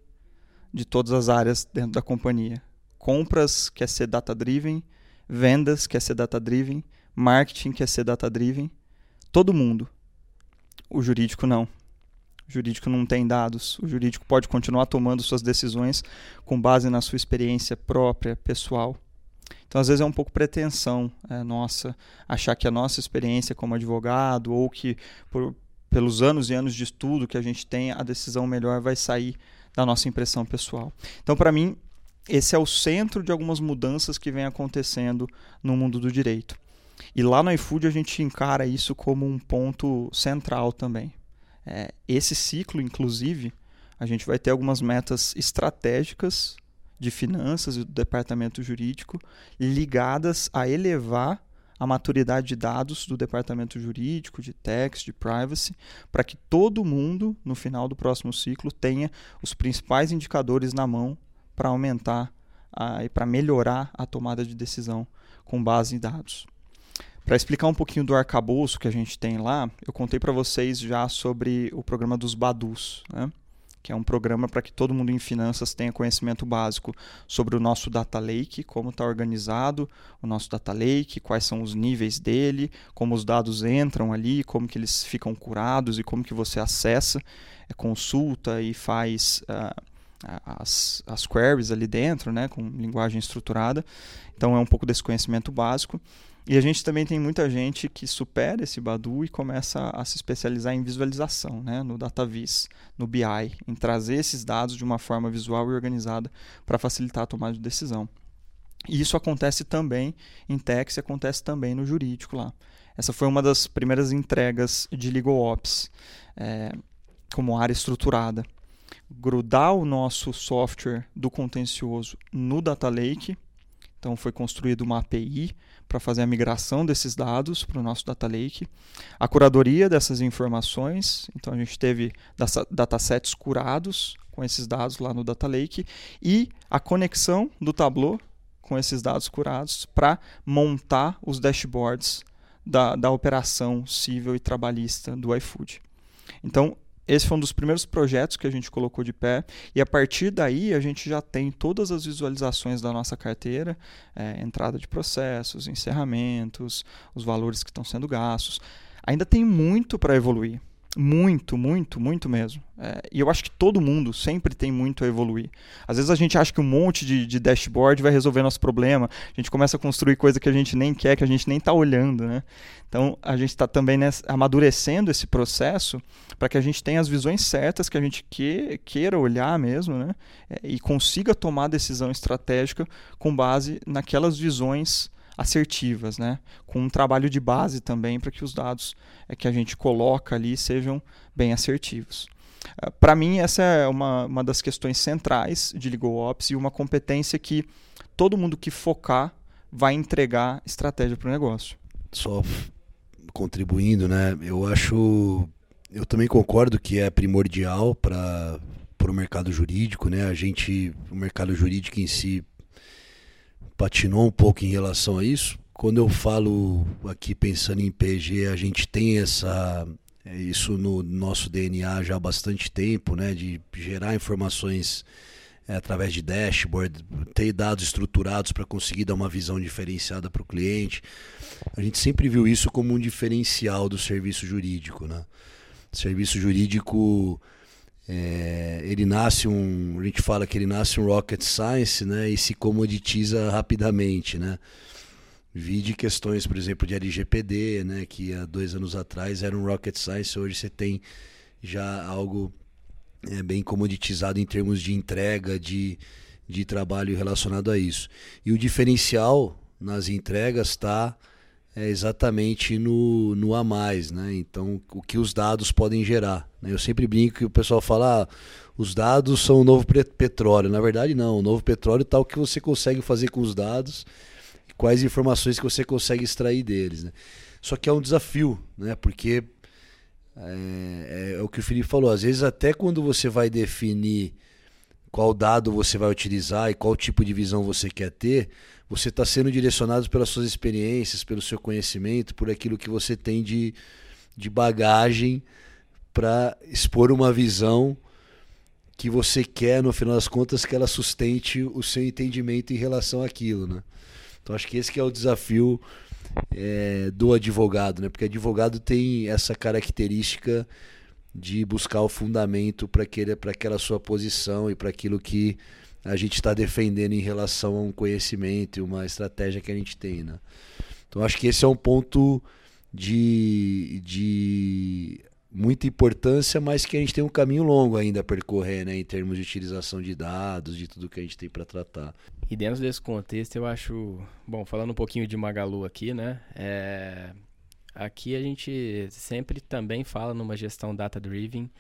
de todas as áreas dentro da companhia. Compras quer ser data-driven, vendas quer ser data-driven, marketing quer ser data-driven, todo mundo. O jurídico não. O jurídico não tem dados. O jurídico pode continuar tomando suas decisões com base na sua experiência própria, pessoal. Então, às vezes, é um pouco pretensão é, nossa achar que a nossa experiência como advogado ou que por, pelos anos e anos de estudo que a gente tem, a decisão melhor vai sair da nossa impressão pessoal. Então, para mim, esse é o centro de algumas mudanças que vem acontecendo no mundo do direito. E lá no iFood a gente encara isso como um ponto central também. É, esse ciclo, inclusive, a gente vai ter algumas metas estratégicas de finanças e do departamento jurídico ligadas a elevar a maturidade de dados do departamento jurídico, de tax, de privacy, para que todo mundo, no final do próximo ciclo, tenha os principais indicadores na mão para aumentar a, e para melhorar a tomada de decisão com base em dados. Para explicar um pouquinho do arcabouço que a gente tem lá, eu contei para vocês já sobre o programa dos Badus, né? que é um programa para que todo mundo em finanças tenha conhecimento básico sobre o nosso data lake, como está organizado o nosso data lake, quais são os níveis dele, como os dados entram ali, como que eles ficam curados e como que você acessa, é, consulta e faz uh, as, as queries ali dentro, né, com linguagem estruturada. Então é um pouco desse conhecimento básico. E a gente também tem muita gente que supera esse Badu e começa a se especializar em visualização, né? no DataVis, no BI, em trazer esses dados de uma forma visual e organizada para facilitar a tomada de decisão. E isso acontece também em Tex e acontece também no jurídico lá. Essa foi uma das primeiras entregas de LegalOps é, como área estruturada. Grudar o nosso software do contencioso no Data Lake. Então foi construída uma API para fazer a migração desses dados para o nosso data lake, a curadoria dessas informações, então a gente teve datasets curados com esses dados lá no data lake e a conexão do Tableau com esses dados curados para montar os dashboards da, da operação civil e trabalhista do iFood. Então, esse foi um dos primeiros projetos que a gente colocou de pé e a partir daí a gente já tem todas as visualizações da nossa carteira, é, entrada de processos, encerramentos, os valores que estão sendo gastos. Ainda tem muito para evoluir. Muito, muito, muito mesmo. É, e eu acho que todo mundo sempre tem muito a evoluir. Às vezes a gente acha que um monte de, de, dashboard vai resolver nosso problema. A gente começa a construir coisa que a gente nem quer, que a gente nem está olhando. Né? Então a gente está também nessa, amadurecendo esse processo para que a gente tenha as visões certas que a gente que, queira olhar mesmo né? É, e consiga tomar decisão estratégica com base naquelas visões assertivas, né? com um trabalho de base também para que os dados é, que a gente coloca ali sejam bem assertivos. Uh, para mim, essa é uma, uma das questões centrais de LegalOps e uma competência que todo mundo que focar vai entregar estratégia para o negócio. Só contribuindo, né? Eu acho, eu também concordo que é primordial para para o mercado jurídico, né? A gente, o mercado jurídico em si patinou um pouco em relação a isso. Quando eu falo aqui pensando em PG, a gente tem essa é, isso no nosso DNA já há bastante tempo, né, de gerar informações é, através de dashboard, ter dados estruturados para conseguir dar uma visão diferenciada para o cliente. A gente sempre viu isso como um diferencial do serviço jurídico. Né? Serviço jurídico, é, ele nasce um, a gente fala que ele nasce um rocket science né? e se comoditiza rapidamente. Né? Vi de questões, por exemplo, de LGPD, né? que há dois anos atrás era um rocket science, hoje você tem já algo é, bem comoditizado em termos de entrega, de, de trabalho relacionado a isso. E o diferencial nas entregas está é, exatamente no, no a mais, né? Então, o que os dados podem gerar. Né? Eu sempre brinco que o pessoal fala, ah, os dados são o novo petróleo. Na verdade, não. O novo petróleo está o que você consegue fazer com os dados, quais informações que você consegue extrair deles. Né? Só que é um desafio, né? Porque é, é, é, o que o Felipe falou, às vezes até quando você vai definir qual dado você vai utilizar e qual tipo de visão você quer ter, você está sendo direcionado pelas suas experiências, pelo seu conhecimento, por aquilo que você tem de, de bagagem para expor uma visão que você quer, no final das contas, que ela sustente o seu entendimento em relação àquilo. Né? Então acho que esse que é o desafio é, do advogado, né? Porque advogado tem essa característica de buscar o fundamento para aquela sua posição e para aquilo que a gente está defendendo em relação a um conhecimento e uma estratégia que a gente tem, né? Então acho que esse é um ponto de, de muita importância, mas que a gente tem um caminho longo ainda a percorrer, né, em termos de utilização de dados, de tudo que a gente tem para tratar. E dentro desse contexto, eu acho, bom, falando um pouquinho de Magalu aqui, né, é, aqui a gente sempre também fala numa gestão data-driven,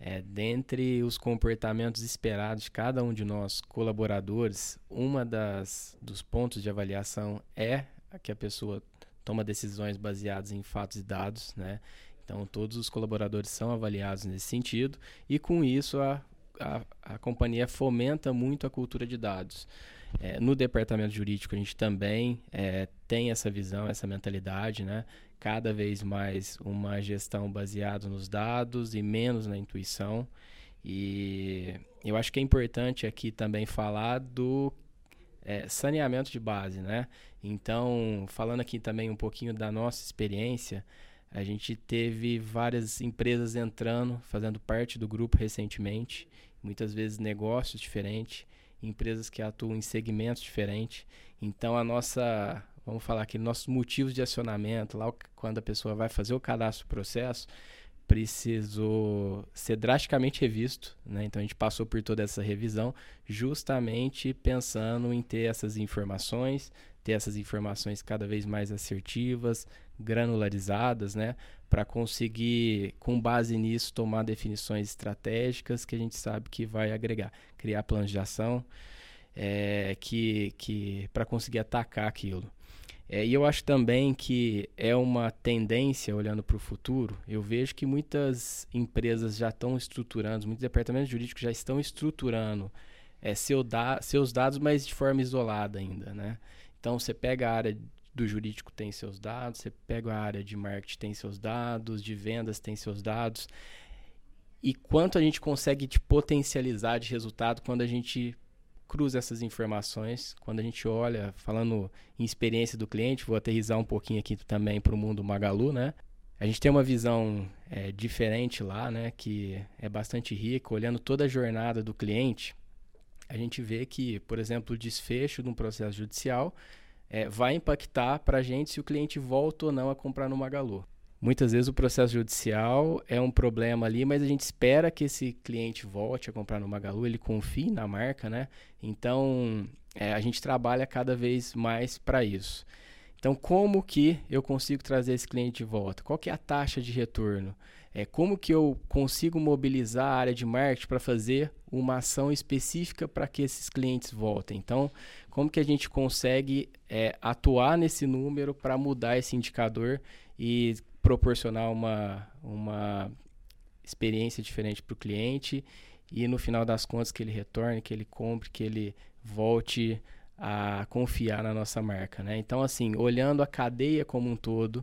é, dentre os comportamentos esperados de cada um de nós colaboradores, uma das dos pontos de avaliação é que a pessoa toma decisões baseadas em fatos e dados, né? Então, todos os colaboradores são avaliados nesse sentido, e com isso a, a, a companhia fomenta muito a cultura de dados. É, no departamento jurídico, a gente também é, tem essa visão, essa mentalidade, né? Cada vez mais uma gestão baseada nos dados e menos na intuição. E eu acho que é importante aqui também falar do é, saneamento de base, né? Então, falando aqui também um pouquinho da nossa experiência, a gente teve várias empresas entrando, fazendo parte do grupo recentemente, muitas vezes negócios diferentes, empresas que atuam em segmentos diferentes. Então a nossa, vamos falar aqui, nossos motivos de acionamento, lá quando a pessoa vai fazer o cadastro do processo, precisou ser drasticamente revisto, né? Então a gente passou por toda essa revisão, justamente pensando em ter essas informações, ter essas informações cada vez mais assertivas, granularizadas, né, para conseguir, com base nisso, tomar definições estratégicas que a gente sabe que vai agregar, criar planos de ação, é, que, que para conseguir atacar aquilo. É, e eu acho também que é uma tendência, olhando para o futuro, eu vejo que muitas empresas já estão estruturando, muitos departamentos jurídicos já estão estruturando é, seu da, seus dados, mas de forma isolada ainda, né? Então, você pega a área do jurídico tem seus dados, você pega a área de marketing tem seus dados, de vendas tem seus dados. E quanto a gente consegue te potencializar de resultado quando a gente cruza essas informações, quando a gente olha, falando em experiência do cliente, vou aterrizar um pouquinho aqui também para o mundo Magalu, né? A gente tem uma visão é, diferente lá, né? Que é bastante rica, olhando toda a jornada do cliente. A gente vê que, por exemplo, o desfecho de um processo judicial é, vai impactar para a gente se o cliente volta ou não a comprar no Magalu. Muitas vezes o processo judicial é um problema ali, mas a gente espera que esse cliente volte a comprar no Magalu, ele confie na marca, né? Então é, a gente trabalha cada vez mais para isso. Então, como que eu consigo trazer esse cliente de volta? Qual que é a taxa de retorno? É, como que eu consigo mobilizar a área de marketing para fazer uma ação específica para que esses clientes voltem? Então, como que a gente consegue é, atuar nesse número para mudar esse indicador e proporcionar uma, uma experiência diferente para o cliente e no final das contas que ele retorne, que ele compre, que ele volte a confiar na nossa marca, né? Então, assim, olhando a cadeia como um todo,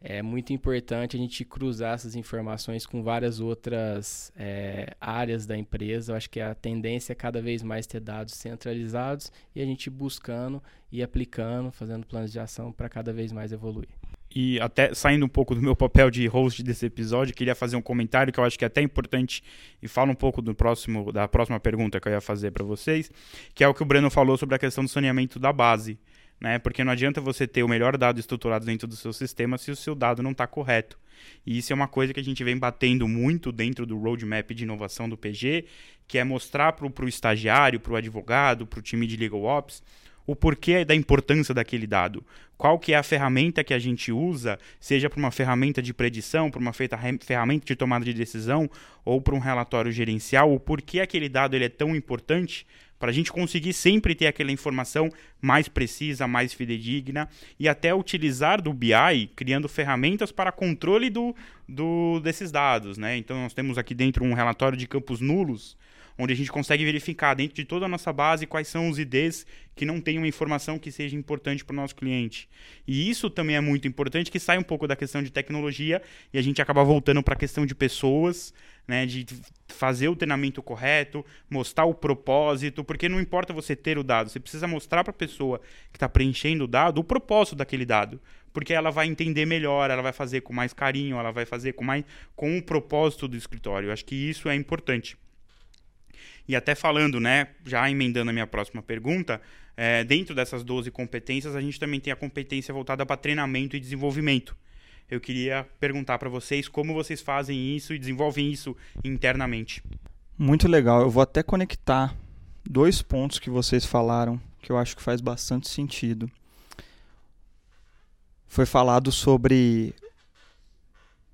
é muito importante a gente cruzar essas informações com várias outras é, áreas da empresa. Eu acho que a tendência é cada vez mais ter dados centralizados e a gente buscando e aplicando, fazendo planos de ação para cada vez mais evoluir. E até saindo um pouco do meu papel de host desse episódio, queria fazer um comentário que eu acho que é até importante e fala um pouco do próximo da próxima pergunta que eu ia fazer para vocês, que é o que o Breno falou sobre a questão do saneamento da base né? Porque não adianta você ter o melhor dado estruturado dentro do seu sistema se o seu dado não está correto. E isso é uma coisa que a gente vem batendo muito dentro do roadmap de inovação do PG, que é mostrar para o estagiário, para o advogado, para o time de legal ops, o porquê da importância daquele dado. Qual que é a ferramenta que a gente usa, seja para uma ferramenta de predição, para uma ferramenta de tomada de decisão ou para um relatório gerencial, o porquê aquele dado ele é tão importante para a gente conseguir sempre ter aquela informação mais precisa, mais fidedigna e até utilizar do BI criando ferramentas para controle do, do, desses dados. Né? Então, nós temos aqui dentro um relatório de campos nulos, onde a gente consegue verificar dentro de toda a nossa base quais são os IDs que não têm uma informação que seja importante para o nosso cliente. E isso também é muito importante, que sai um pouco da questão de tecnologia e a gente acaba voltando para a questão de pessoas, né, de fazer o treinamento correto, mostrar o propósito, porque não importa você ter o dado, você precisa mostrar para a pessoa que está preenchendo o dado o propósito daquele dado, porque ela vai entender melhor, ela vai fazer com mais carinho, ela vai fazer com mais com o propósito do escritório. Eu acho que isso é importante. E até falando, né, já emendando a minha próxima pergunta, é, dentro dessas 12 competências, a gente também tem a competência voltada para treinamento e desenvolvimento eu queria perguntar para vocês como vocês fazem isso e desenvolvem isso internamente. Muito legal. Eu vou até conectar dois pontos que vocês falaram que eu acho que faz bastante sentido. Foi falado sobre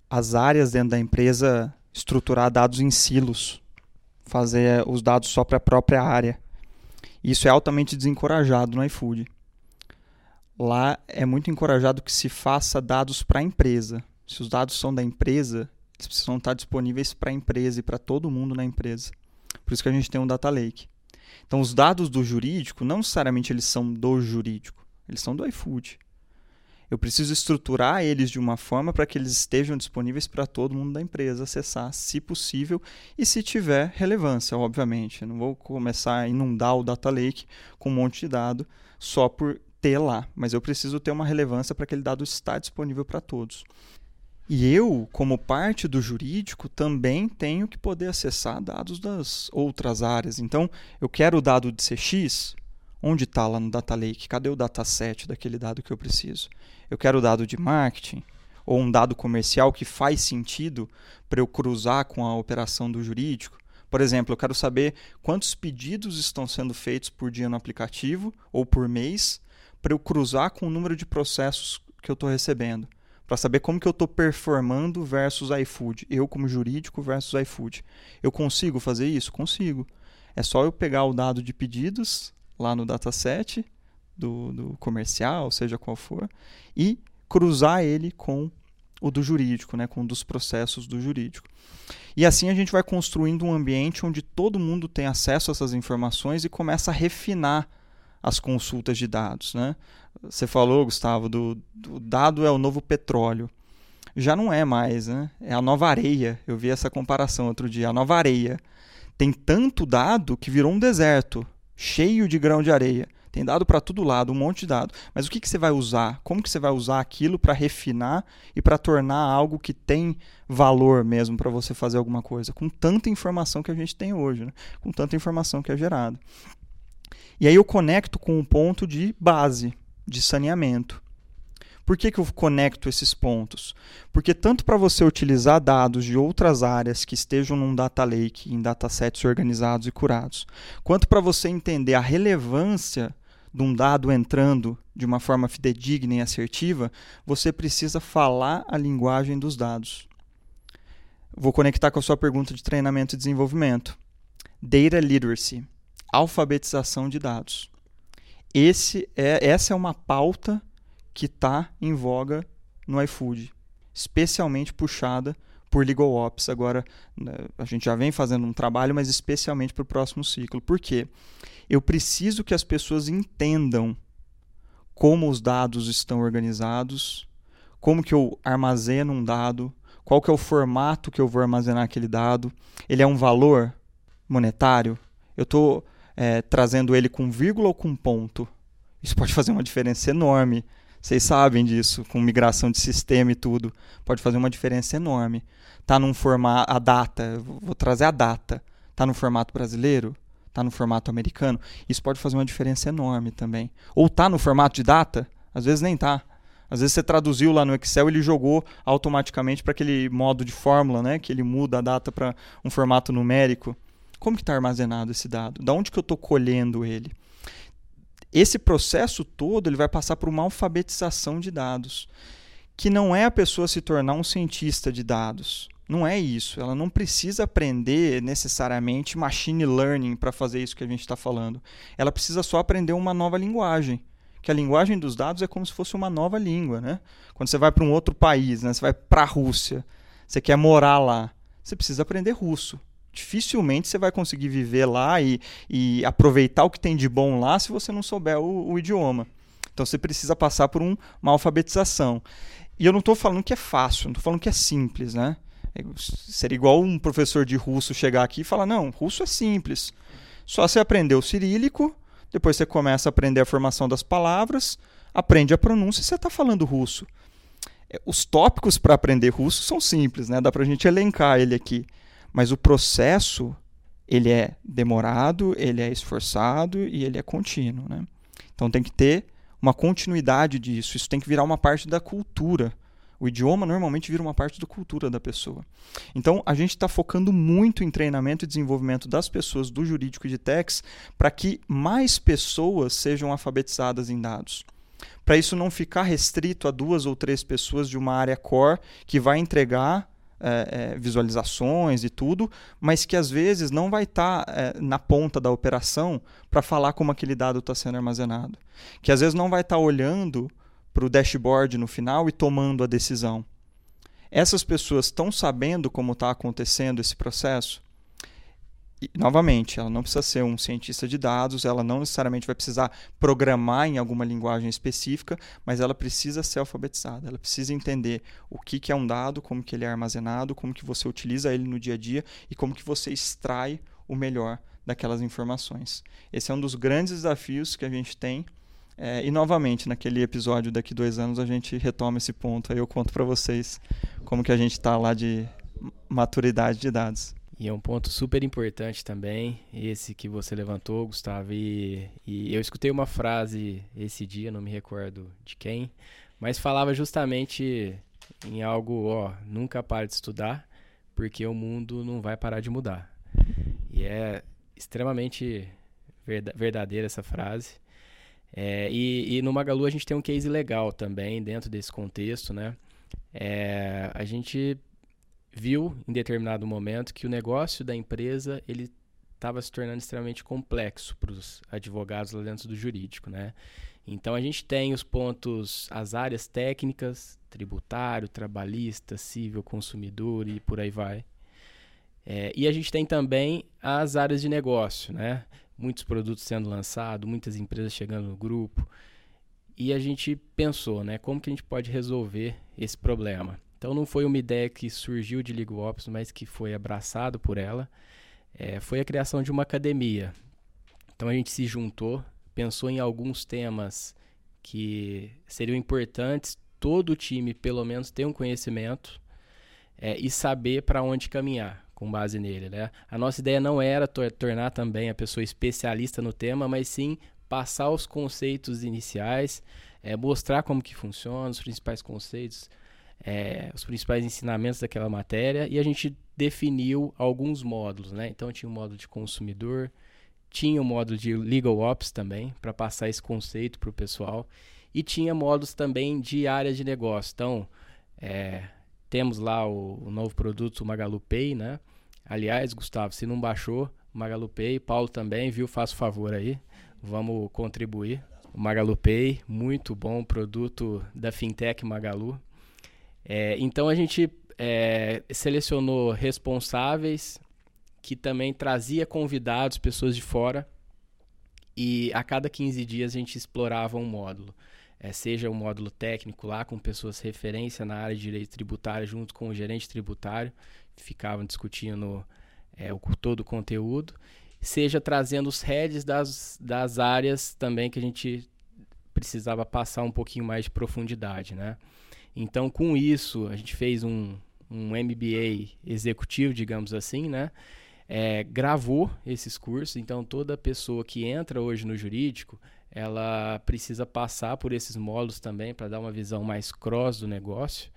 as áreas dentro da empresa estruturar dados em silos, fazer os dados só para a própria área. Isso é altamente desencorajado no iFood lá é muito encorajado que se faça dados para a empresa. Se os dados são da empresa, eles precisam estar disponíveis para a empresa e para todo mundo na empresa. Por isso que a gente tem um data lake. Então, os dados do jurídico, não necessariamente eles são do jurídico, eles são do iFood. Eu preciso estruturar eles de uma forma para que eles estejam disponíveis para todo mundo da empresa acessar, se possível, e se tiver relevância, obviamente. Eu não vou começar a inundar o data lake com um monte de dado só por ter lá, mas eu preciso ter uma relevância para aquele dado estar disponível para todos. E eu, como parte do jurídico, também tenho que poder acessar dados das outras áreas. Então, eu quero o dado de CX, onde está lá no Data Lake? Cadê o dataset daquele dado que eu preciso? Eu quero dado de marketing, ou um dado comercial que faz sentido para eu cruzar com a operação do jurídico. Por exemplo, eu quero saber quantos pedidos estão sendo feitos por dia no aplicativo ou por mês para eu cruzar com o número de processos que eu estou recebendo, para saber como que eu estou performando versus iFood, eu como jurídico versus iFood. Eu consigo fazer isso? Consigo. É só eu pegar o dado de pedidos lá no dataset do, do comercial, seja qual for, e cruzar ele com o do jurídico, né, com um dos processos do jurídico. E assim a gente vai construindo um ambiente onde todo mundo tem acesso a essas informações e começa a refinar as consultas de dados. Né? Você falou, Gustavo, do, do dado é o novo petróleo. Já não é mais, né? é a nova areia. Eu vi essa comparação outro dia. A nova areia tem tanto dado que virou um deserto, cheio de grão de areia. Tem dado para todo lado, um monte de dado. Mas o que, que você vai usar? Como que você vai usar aquilo para refinar e para tornar algo que tem valor mesmo para você fazer alguma coisa? Com tanta informação que a gente tem hoje, né? com tanta informação que é gerada. E aí eu conecto com um ponto de base, de saneamento. Por que, que eu conecto esses pontos? Porque tanto para você utilizar dados de outras áreas que estejam num data lake, em datasets organizados e curados, quanto para você entender a relevância de um dado entrando de uma forma fidedigna e assertiva, você precisa falar a linguagem dos dados. Vou conectar com a sua pergunta de treinamento e desenvolvimento. Data literacy alfabetização de dados. Esse é, essa é uma pauta que está em voga no iFood, especialmente puxada por Legal Ops. Agora, né, a gente já vem fazendo um trabalho, mas especialmente para o próximo ciclo. Por quê? Eu preciso que as pessoas entendam como os dados estão organizados, como que eu armazeno um dado, qual que é o formato que eu vou armazenar aquele dado, ele é um valor monetário, eu estou é, trazendo ele com vírgula ou com ponto. Isso pode fazer uma diferença enorme. Vocês sabem disso, com migração de sistema e tudo. Pode fazer uma diferença enorme. Tá num formato. A data, vou trazer a data. Tá no formato brasileiro? Tá no formato americano? Isso pode fazer uma diferença enorme também. Ou tá no formato de data? Às vezes nem tá. Às vezes você traduziu lá no Excel, ele jogou automaticamente para aquele modo de fórmula, né? Que ele muda a data para um formato numérico. Como que está armazenado esse dado? Da onde que eu estou colhendo ele? Esse processo todo ele vai passar por uma alfabetização de dados, que não é a pessoa se tornar um cientista de dados. Não é isso. Ela não precisa aprender necessariamente machine learning para fazer isso que a gente está falando. Ela precisa só aprender uma nova linguagem. Que a linguagem dos dados é como se fosse uma nova língua. Né? Quando você vai para um outro país, né? você vai para a Rússia, você quer morar lá, você precisa aprender russo dificilmente você vai conseguir viver lá e, e aproveitar o que tem de bom lá se você não souber o, o idioma. Então você precisa passar por um, uma alfabetização. E eu não estou falando que é fácil, não estou falando que é simples, né? É, seria igual um professor de russo chegar aqui e falar: não, russo é simples. Só você aprender o cirílico, depois você começa a aprender a formação das palavras, aprende a pronúncia e você está falando russo. É, os tópicos para aprender russo são simples, né? Dá para a gente elencar ele aqui. Mas o processo, ele é demorado, ele é esforçado e ele é contínuo. Né? Então tem que ter uma continuidade disso. Isso tem que virar uma parte da cultura. O idioma normalmente vira uma parte da cultura da pessoa. Então, a gente está focando muito em treinamento e desenvolvimento das pessoas do jurídico de techs para que mais pessoas sejam alfabetizadas em dados. Para isso não ficar restrito a duas ou três pessoas de uma área core que vai entregar é, é, visualizações e tudo, mas que às vezes não vai estar tá, é, na ponta da operação para falar como aquele dado está sendo armazenado. Que às vezes não vai estar tá olhando para o dashboard no final e tomando a decisão. Essas pessoas estão sabendo como está acontecendo esse processo? E, novamente, ela não precisa ser um cientista de dados, ela não necessariamente vai precisar programar em alguma linguagem específica, mas ela precisa ser alfabetizada, ela precisa entender o que, que é um dado, como que ele é armazenado, como que você utiliza ele no dia a dia e como que você extrai o melhor daquelas informações. Esse é um dos grandes desafios que a gente tem. É, e novamente, naquele episódio daqui dois anos, a gente retoma esse ponto. Aí eu conto para vocês como que a gente está lá de maturidade de dados. E é um ponto super importante também, esse que você levantou, Gustavo. E, e, eu escutei uma frase esse dia, não me recordo de quem, mas falava justamente em algo, ó, nunca pare de estudar, porque o mundo não vai parar de mudar. E é extremamente verdadeira essa frase. É, e, e no Magalu a gente tem um case legal também dentro desse contexto, né? É, a gente viu em determinado momento que o negócio da empresa ele estava se tornando extremamente complexo para os advogados lá dentro do jurídico, né? Então a gente tem os pontos, as áreas técnicas, tributário, trabalhista, civil, consumidor e por aí vai. É, e a gente tem também as áreas de negócio, né? Muitos produtos sendo lançados, muitas empresas chegando no grupo. E a gente pensou, né? Como que a gente pode resolver esse problema? Então não foi uma ideia que surgiu de League Ops, mas que foi abraçado por ela. É, foi a criação de uma academia. Então a gente se juntou, pensou em alguns temas que seriam importantes todo o time pelo menos ter um conhecimento é, e saber para onde caminhar com base nele. Né? A nossa ideia não era tor tornar também a pessoa especialista no tema, mas sim passar os conceitos iniciais, é, mostrar como que funciona, os principais conceitos, é, os principais ensinamentos daquela matéria e a gente definiu alguns módulos, né? Então tinha o um módulo de consumidor, tinha o um módulo de legal ops também para passar esse conceito para o pessoal e tinha módulos também de área de negócio. Então é, temos lá o, o, novo produto o Magalu Pay, né? Aliás, Gustavo, se não baixou Magalu Pay, Paulo também, viu? Faça o favor aí, vamos contribuir. O Magalu Pay, muito bom produto da fintech Magalu. É, então a gente é, selecionou responsáveis que também trazia convidados, pessoas de fora, e a cada 15 dias a gente explorava um módulo. É, seja o um módulo técnico lá com pessoas referência na área de direito tributário junto com o gerente tributário, ficavam discutindo é, o, todo o conteúdo, seja trazendo os heads das, das áreas também que a gente precisava passar um pouquinho mais de profundidade, né? Então, com isso, a gente fez um, um MBA executivo, digamos assim, né? É, gravou esses cursos, então toda pessoa que entra hoje no jurídico, ela precisa passar por esses módulos também para dar uma visão mais cross do negócio.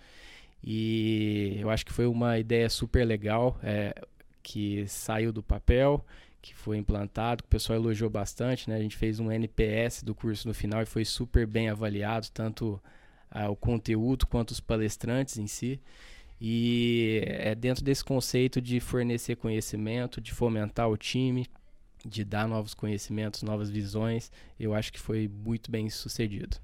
E eu acho que foi uma ideia super legal é, que saiu do papel, que foi implantado, que o pessoal elogiou bastante. Né? A gente fez um NPS do curso no final e foi super bem avaliado, tanto ah, o conteúdo quanto os palestrantes em si. E é dentro desse conceito de fornecer conhecimento, de fomentar o time, de dar novos conhecimentos, novas visões, eu acho que foi muito bem sucedido.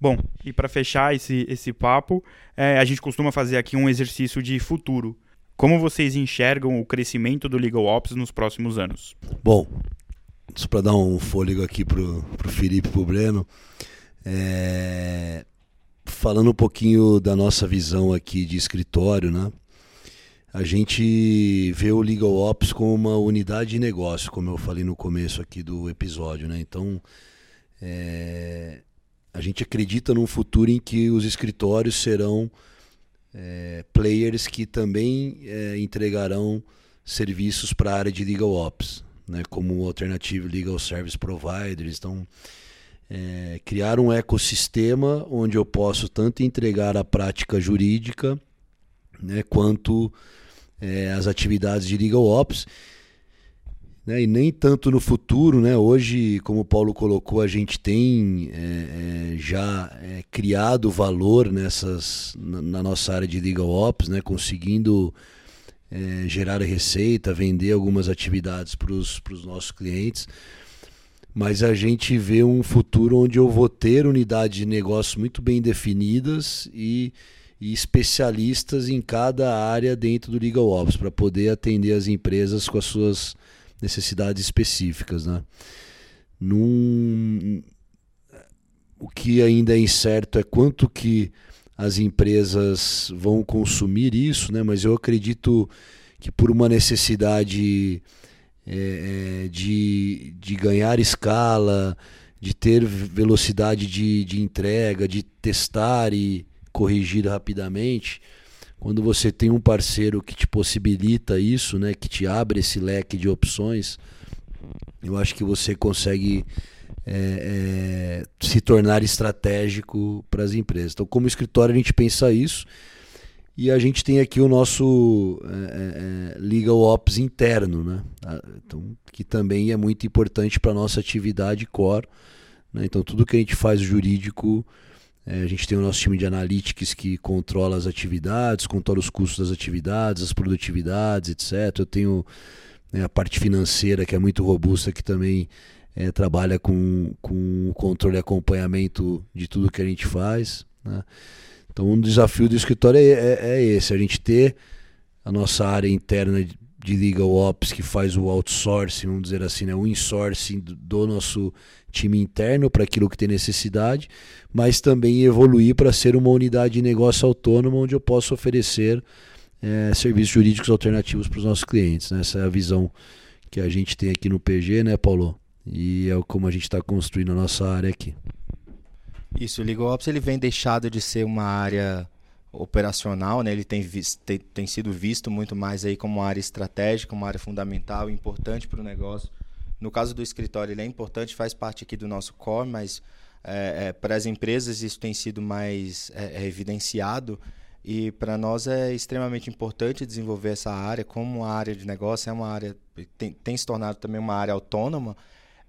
Bom, e para fechar esse, esse papo, é, a gente costuma fazer aqui um exercício de futuro. Como vocês enxergam o crescimento do Legal Ops nos próximos anos? Bom, só para dar um fôlego aqui pro, pro Felipe e pro Breno, é... falando um pouquinho da nossa visão aqui de escritório, né? A gente vê o Legal Ops como uma unidade de negócio, como eu falei no começo aqui do episódio, né? Então, é... a gente acredita num futuro em que os escritórios serão é, players que também é, entregarão serviços para a área de Legal Ops, né? Como Alternative Legal Service Providers. Então, é, criar um ecossistema onde eu posso tanto entregar a prática jurídica né, quanto é, as atividades de legal ops né, e nem tanto no futuro, né? Hoje, como o Paulo colocou, a gente tem é, é, já é, criado valor nessas na, na, nossa área de legal ops, né? Conseguindo é, gerar receita, vender algumas atividades para os nossos clientes mas a gente vê um futuro onde eu vou ter unidades de negócio muito bem definidas e, e especialistas em cada área dentro do Legal Ops para poder atender as empresas com as suas necessidades específicas. Né? Num... O que ainda é incerto é quanto que as empresas vão consumir isso, né? mas eu acredito que por uma necessidade é, é, de, de ganhar escala, de ter velocidade de, de entrega, de testar e corrigir rapidamente. Quando você tem um parceiro que te possibilita isso, né, que te abre esse leque de opções, eu acho que você consegue é, é, se tornar estratégico para as empresas. Então, como escritório, a gente pensa isso e a gente tem aqui o nosso é, é, é Legal Ops interno, né? Então, que também é muito importante para a nossa atividade core. Né? Então, tudo que a gente faz jurídico, é, a gente tem o nosso time de analytics que controla as atividades, controla os custos das atividades, as produtividades, etc. Eu tenho né, a parte financeira que é muito robusta, que também é, trabalha com, com o controle e acompanhamento de tudo que a gente faz. Né? Então, um desafio do escritório é, é, é esse: a gente ter a nossa área interna de legal ops que faz o outsourcing, vamos dizer assim, né, o insourcing do nosso time interno para aquilo que tem necessidade, mas também evoluir para ser uma unidade de negócio autônoma onde eu posso oferecer é, serviços jurídicos alternativos para os nossos clientes. Né? Essa é a visão que a gente tem aqui no PG, né, Paulo? E é como a gente está construindo a nossa área aqui. Isso, o Legal Ops ele vem deixado de ser uma área operacional, né? ele tem, tem, tem sido visto muito mais aí como uma área estratégica, uma área fundamental, importante para o negócio. No caso do escritório, ele é importante, faz parte aqui do nosso core, mas é, é, para as empresas isso tem sido mais é, é evidenciado e para nós é extremamente importante desenvolver essa área como uma área de negócio, é uma área tem, tem se tornado também uma área autônoma.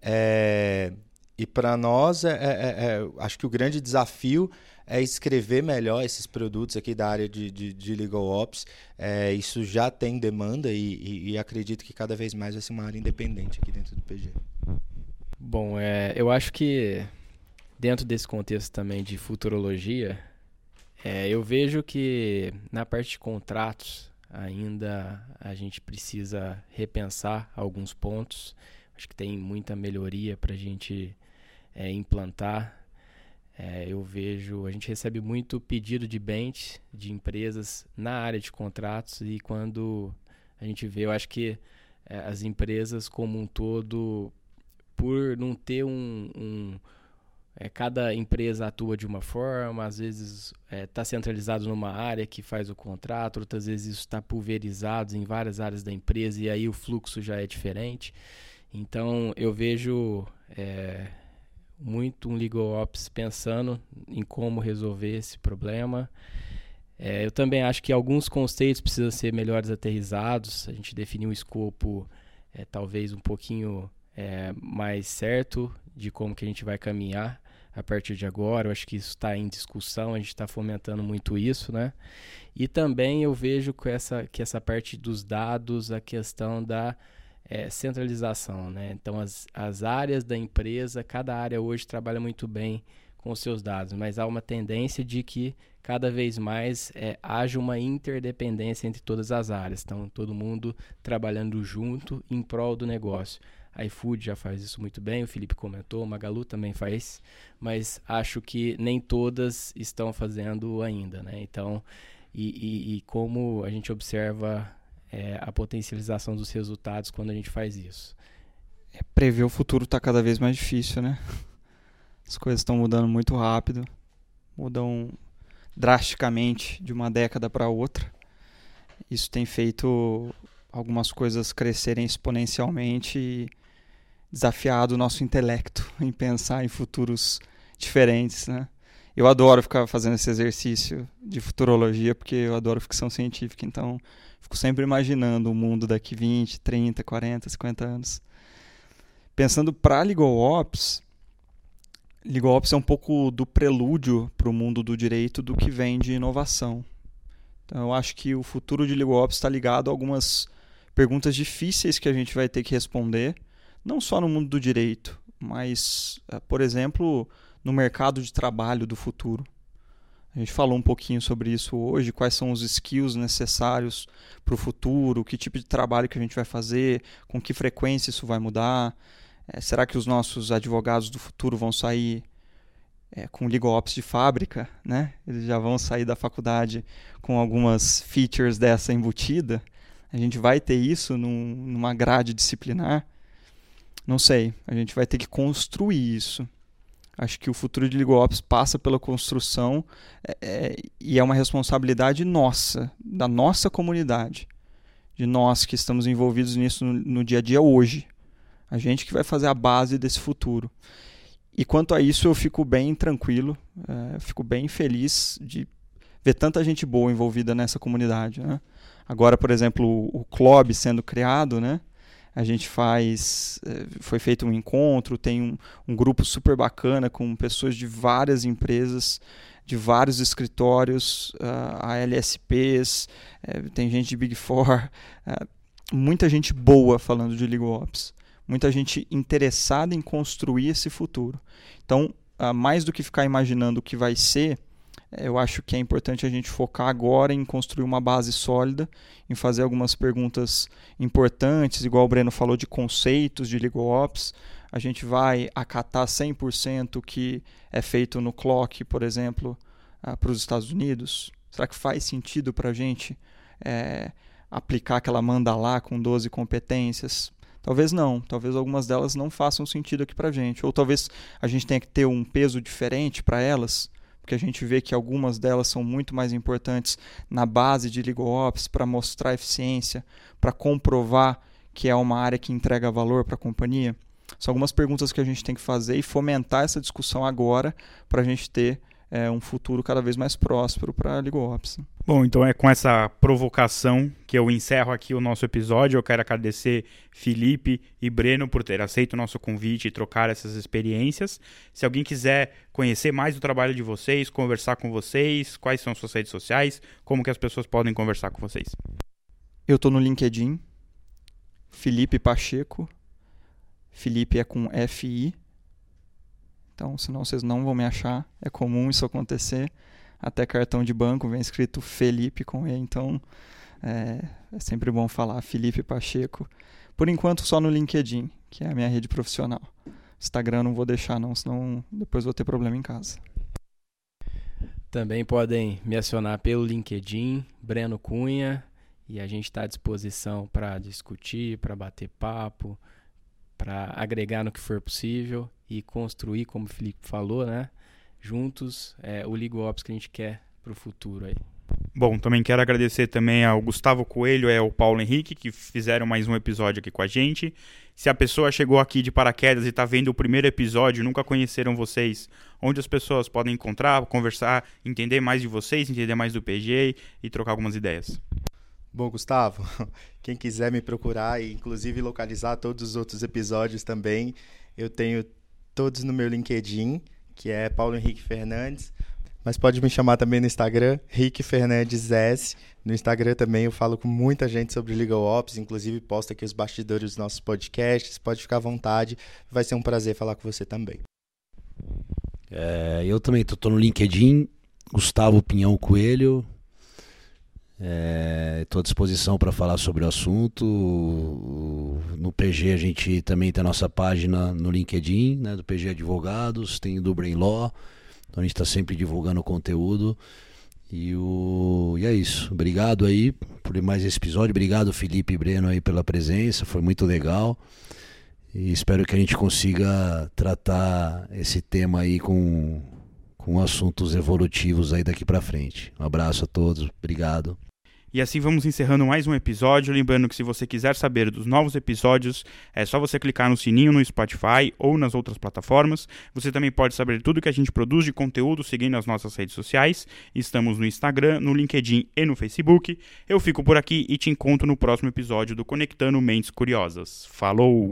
É, e para nós, é, acho que o grande desafio é escrever melhor esses produtos aqui da área de, de, de Legal Ops. É, isso já tem demanda e, e, e, acredito que cada vez mais vai ser uma área independente aqui dentro do PG. Bom, é, eu acho que dentro desse contexto também de futurologia, é, eu vejo que na parte de contratos ainda a gente precisa repensar alguns pontos. Acho que tem muita melhoria para a gente é, implantar. É, eu vejo, a gente recebe muito pedido de bench de empresas na área de contratos e quando a gente vê, eu acho que é, as empresas como um todo, por não ter um, um é, cada empresa atua de uma forma, às vezes está é, tá centralizado numa área que faz o contrato, outras vezes isso está pulverizado em várias áreas da empresa e aí o fluxo já é diferente. Então eu vejo é, muito um legal ops pensando em como resolver esse problema. É, eu também acho que alguns conceitos precisam ser melhores aterrizados. A gente definir um escopo é, talvez um pouquinho é, mais certo de como que a gente vai caminhar a partir de agora. Eu acho que isso está em discussão, a gente está fomentando muito isso, né? E também eu vejo que essa, que essa parte dos dados, a questão da é, centralização, né? Então, as, as áreas da empresa, cada área hoje trabalha muito bem com os seus dados, mas há uma tendência de que cada vez mais é, haja uma interdependência entre todas as áreas. Então, todo mundo trabalhando junto em prol do negócio. A iFood já faz isso muito bem, o Felipe comentou, o Magalu também faz, mas acho que nem todas estão fazendo ainda, né? Então, e, e, e como a gente observa é, a potencialização dos resultados quando a gente faz isso. É, prever o futuro está cada vez mais difícil, né? As coisas estão mudando muito rápido, mudam drasticamente de uma década para outra. Isso tem feito algumas coisas crescerem exponencialmente e desafiado o nosso intelecto em pensar em futuros diferentes, né? Eu adoro ficar fazendo esse exercício de futurologia porque eu adoro ficção científica, então Fico sempre imaginando o mundo daqui 20, 30, 40, 50 anos. Pensando para Legal Ops, Legal Ops é um pouco do prelúdio para o mundo do direito do que vem de inovação. Então, eu acho que o futuro de Legal Ops está ligado a algumas perguntas difíceis que a gente vai ter que responder, não só no mundo do direito, mas, eh, por exemplo, no mercado de trabalho do futuro. A gente falou um pouquinho sobre isso hoje, quais são os skills necessários para o futuro, que tipo de trabalho que a gente vai fazer, com que frequência isso vai mudar. É, será que os nossos advogados do futuro vão sair é, com legal ops de fábrica, né? Eles já vão sair da faculdade com algumas features dessa embutida. A gente vai ter isso num, numa grade disciplinar? Não sei. A gente vai ter que construir isso. Acho que o futuro de LegalOps passa pela construção é, é, e é uma responsabilidade nossa, da nossa comunidade, de nós que estamos envolvidos nisso no, no dia a dia hoje. A gente que vai fazer a base desse futuro. E quanto a isso, eu fico bem tranquilo, é, fico bem feliz de ver tanta gente boa envolvida nessa comunidade. Né? Agora, por exemplo, o, o Club sendo criado, né? A gente faz. Eh, foi feito um encontro, tem um, um grupo super bacana com pessoas de várias empresas, de vários escritórios, uh, ah, ALSPs, uh, eh, tem gente de Big Four, uh, (laughs) muita gente boa falando de Legal Ops, muita gente interessada em construir esse futuro. Então, uh, mais do que ficar imaginando o que vai ser, eu acho que é importante a gente focar agora em construir uma base sólida, em fazer algumas perguntas importantes, igual o Breno falou de conceitos de Legal Ops. A gente vai acatar 100% o que é feito no clock, por exemplo, uh, para os Estados Unidos? Será que faz sentido para a gente é, aplicar aquela manda lá com 12 competências? Talvez não, talvez algumas delas não façam sentido aqui para a gente, ou talvez a gente tenha que ter um peso diferente para elas porque a gente vê que algumas delas são muito mais importantes na base de Legal Ops para mostrar eficiência, para comprovar que é uma área que entrega valor para a companhia. São algumas perguntas que a gente tem que fazer e fomentar essa discussão agora para a gente ter é, um futuro cada vez mais próspero para a LegalOps. Bom, então é com essa provocação que eu encerro aqui o nosso episódio. Eu quero agradecer Felipe e Breno por ter aceito o nosso convite e trocar essas experiências. Se alguém quiser conhecer mais do trabalho de vocês, conversar com vocês, quais são suas redes sociais, como que as pessoas podem conversar com vocês? Eu estou no LinkedIn, Felipe Pacheco. Felipe é com FI então, senão vocês não vão me achar. É comum isso acontecer. Até cartão de banco vem escrito Felipe com E, então é, é sempre bom falar Felipe Pacheco. Por enquanto, só no LinkedIn, que é a minha rede profissional. Instagram não vou deixar, não, senão depois vou ter problema em casa. Também podem me acionar pelo LinkedIn, Breno Cunha, e a gente está à disposição para discutir, para bater papo, para agregar no que for possível e construir, como o Felipe falou, né? Juntos, é, o Ligo Ops que a gente quer para o futuro aí. Bom, também quero agradecer também ao Gustavo Coelho e ao Paulo Henrique que fizeram mais um episódio aqui com a gente. Se a pessoa chegou aqui de paraquedas e está vendo o primeiro episódio, nunca conheceram vocês, onde as pessoas podem encontrar, conversar, entender mais de vocês, entender mais do PG e trocar algumas ideias. Bom, Gustavo, (laughs) quem quiser me procurar e inclusive localizar todos os outros episódios também, eu tenho todos no meu LinkedIn, que é Paulo Henrique Fernandes. Mas pode me chamar também no Instagram, Rick Fernandes S. No Instagram também eu falo com muita gente sobre Legal Ops, inclusive posto aqui os bastidores dos nossos podcasts. Pode ficar à vontade, vai ser um prazer falar com você também. É, eu também estou no LinkedIn, Gustavo Pinhão Coelho. Estou é, à disposição para falar sobre o assunto. No PG a gente também tem a nossa página no LinkedIn, né, do PG Advogados, tem o do Brain Law. Então a gente está sempre divulgando conteúdo. E, o... e é isso. Obrigado aí por mais esse episódio. Obrigado, Felipe e Breno, aí pela presença. Foi muito legal. E espero que a gente consiga tratar esse tema aí com, com assuntos evolutivos aí daqui para frente. Um abraço a todos. Obrigado. E assim vamos encerrando mais um episódio. Lembrando que se você quiser saber dos novos episódios, é só você clicar no sininho no Spotify ou nas outras plataformas. Você também pode saber tudo que a gente produz de conteúdo seguindo as nossas redes sociais. Estamos no Instagram, no LinkedIn e no Facebook. Eu fico por aqui e te encontro no próximo episódio do Conectando Mentes Curiosas. Falou!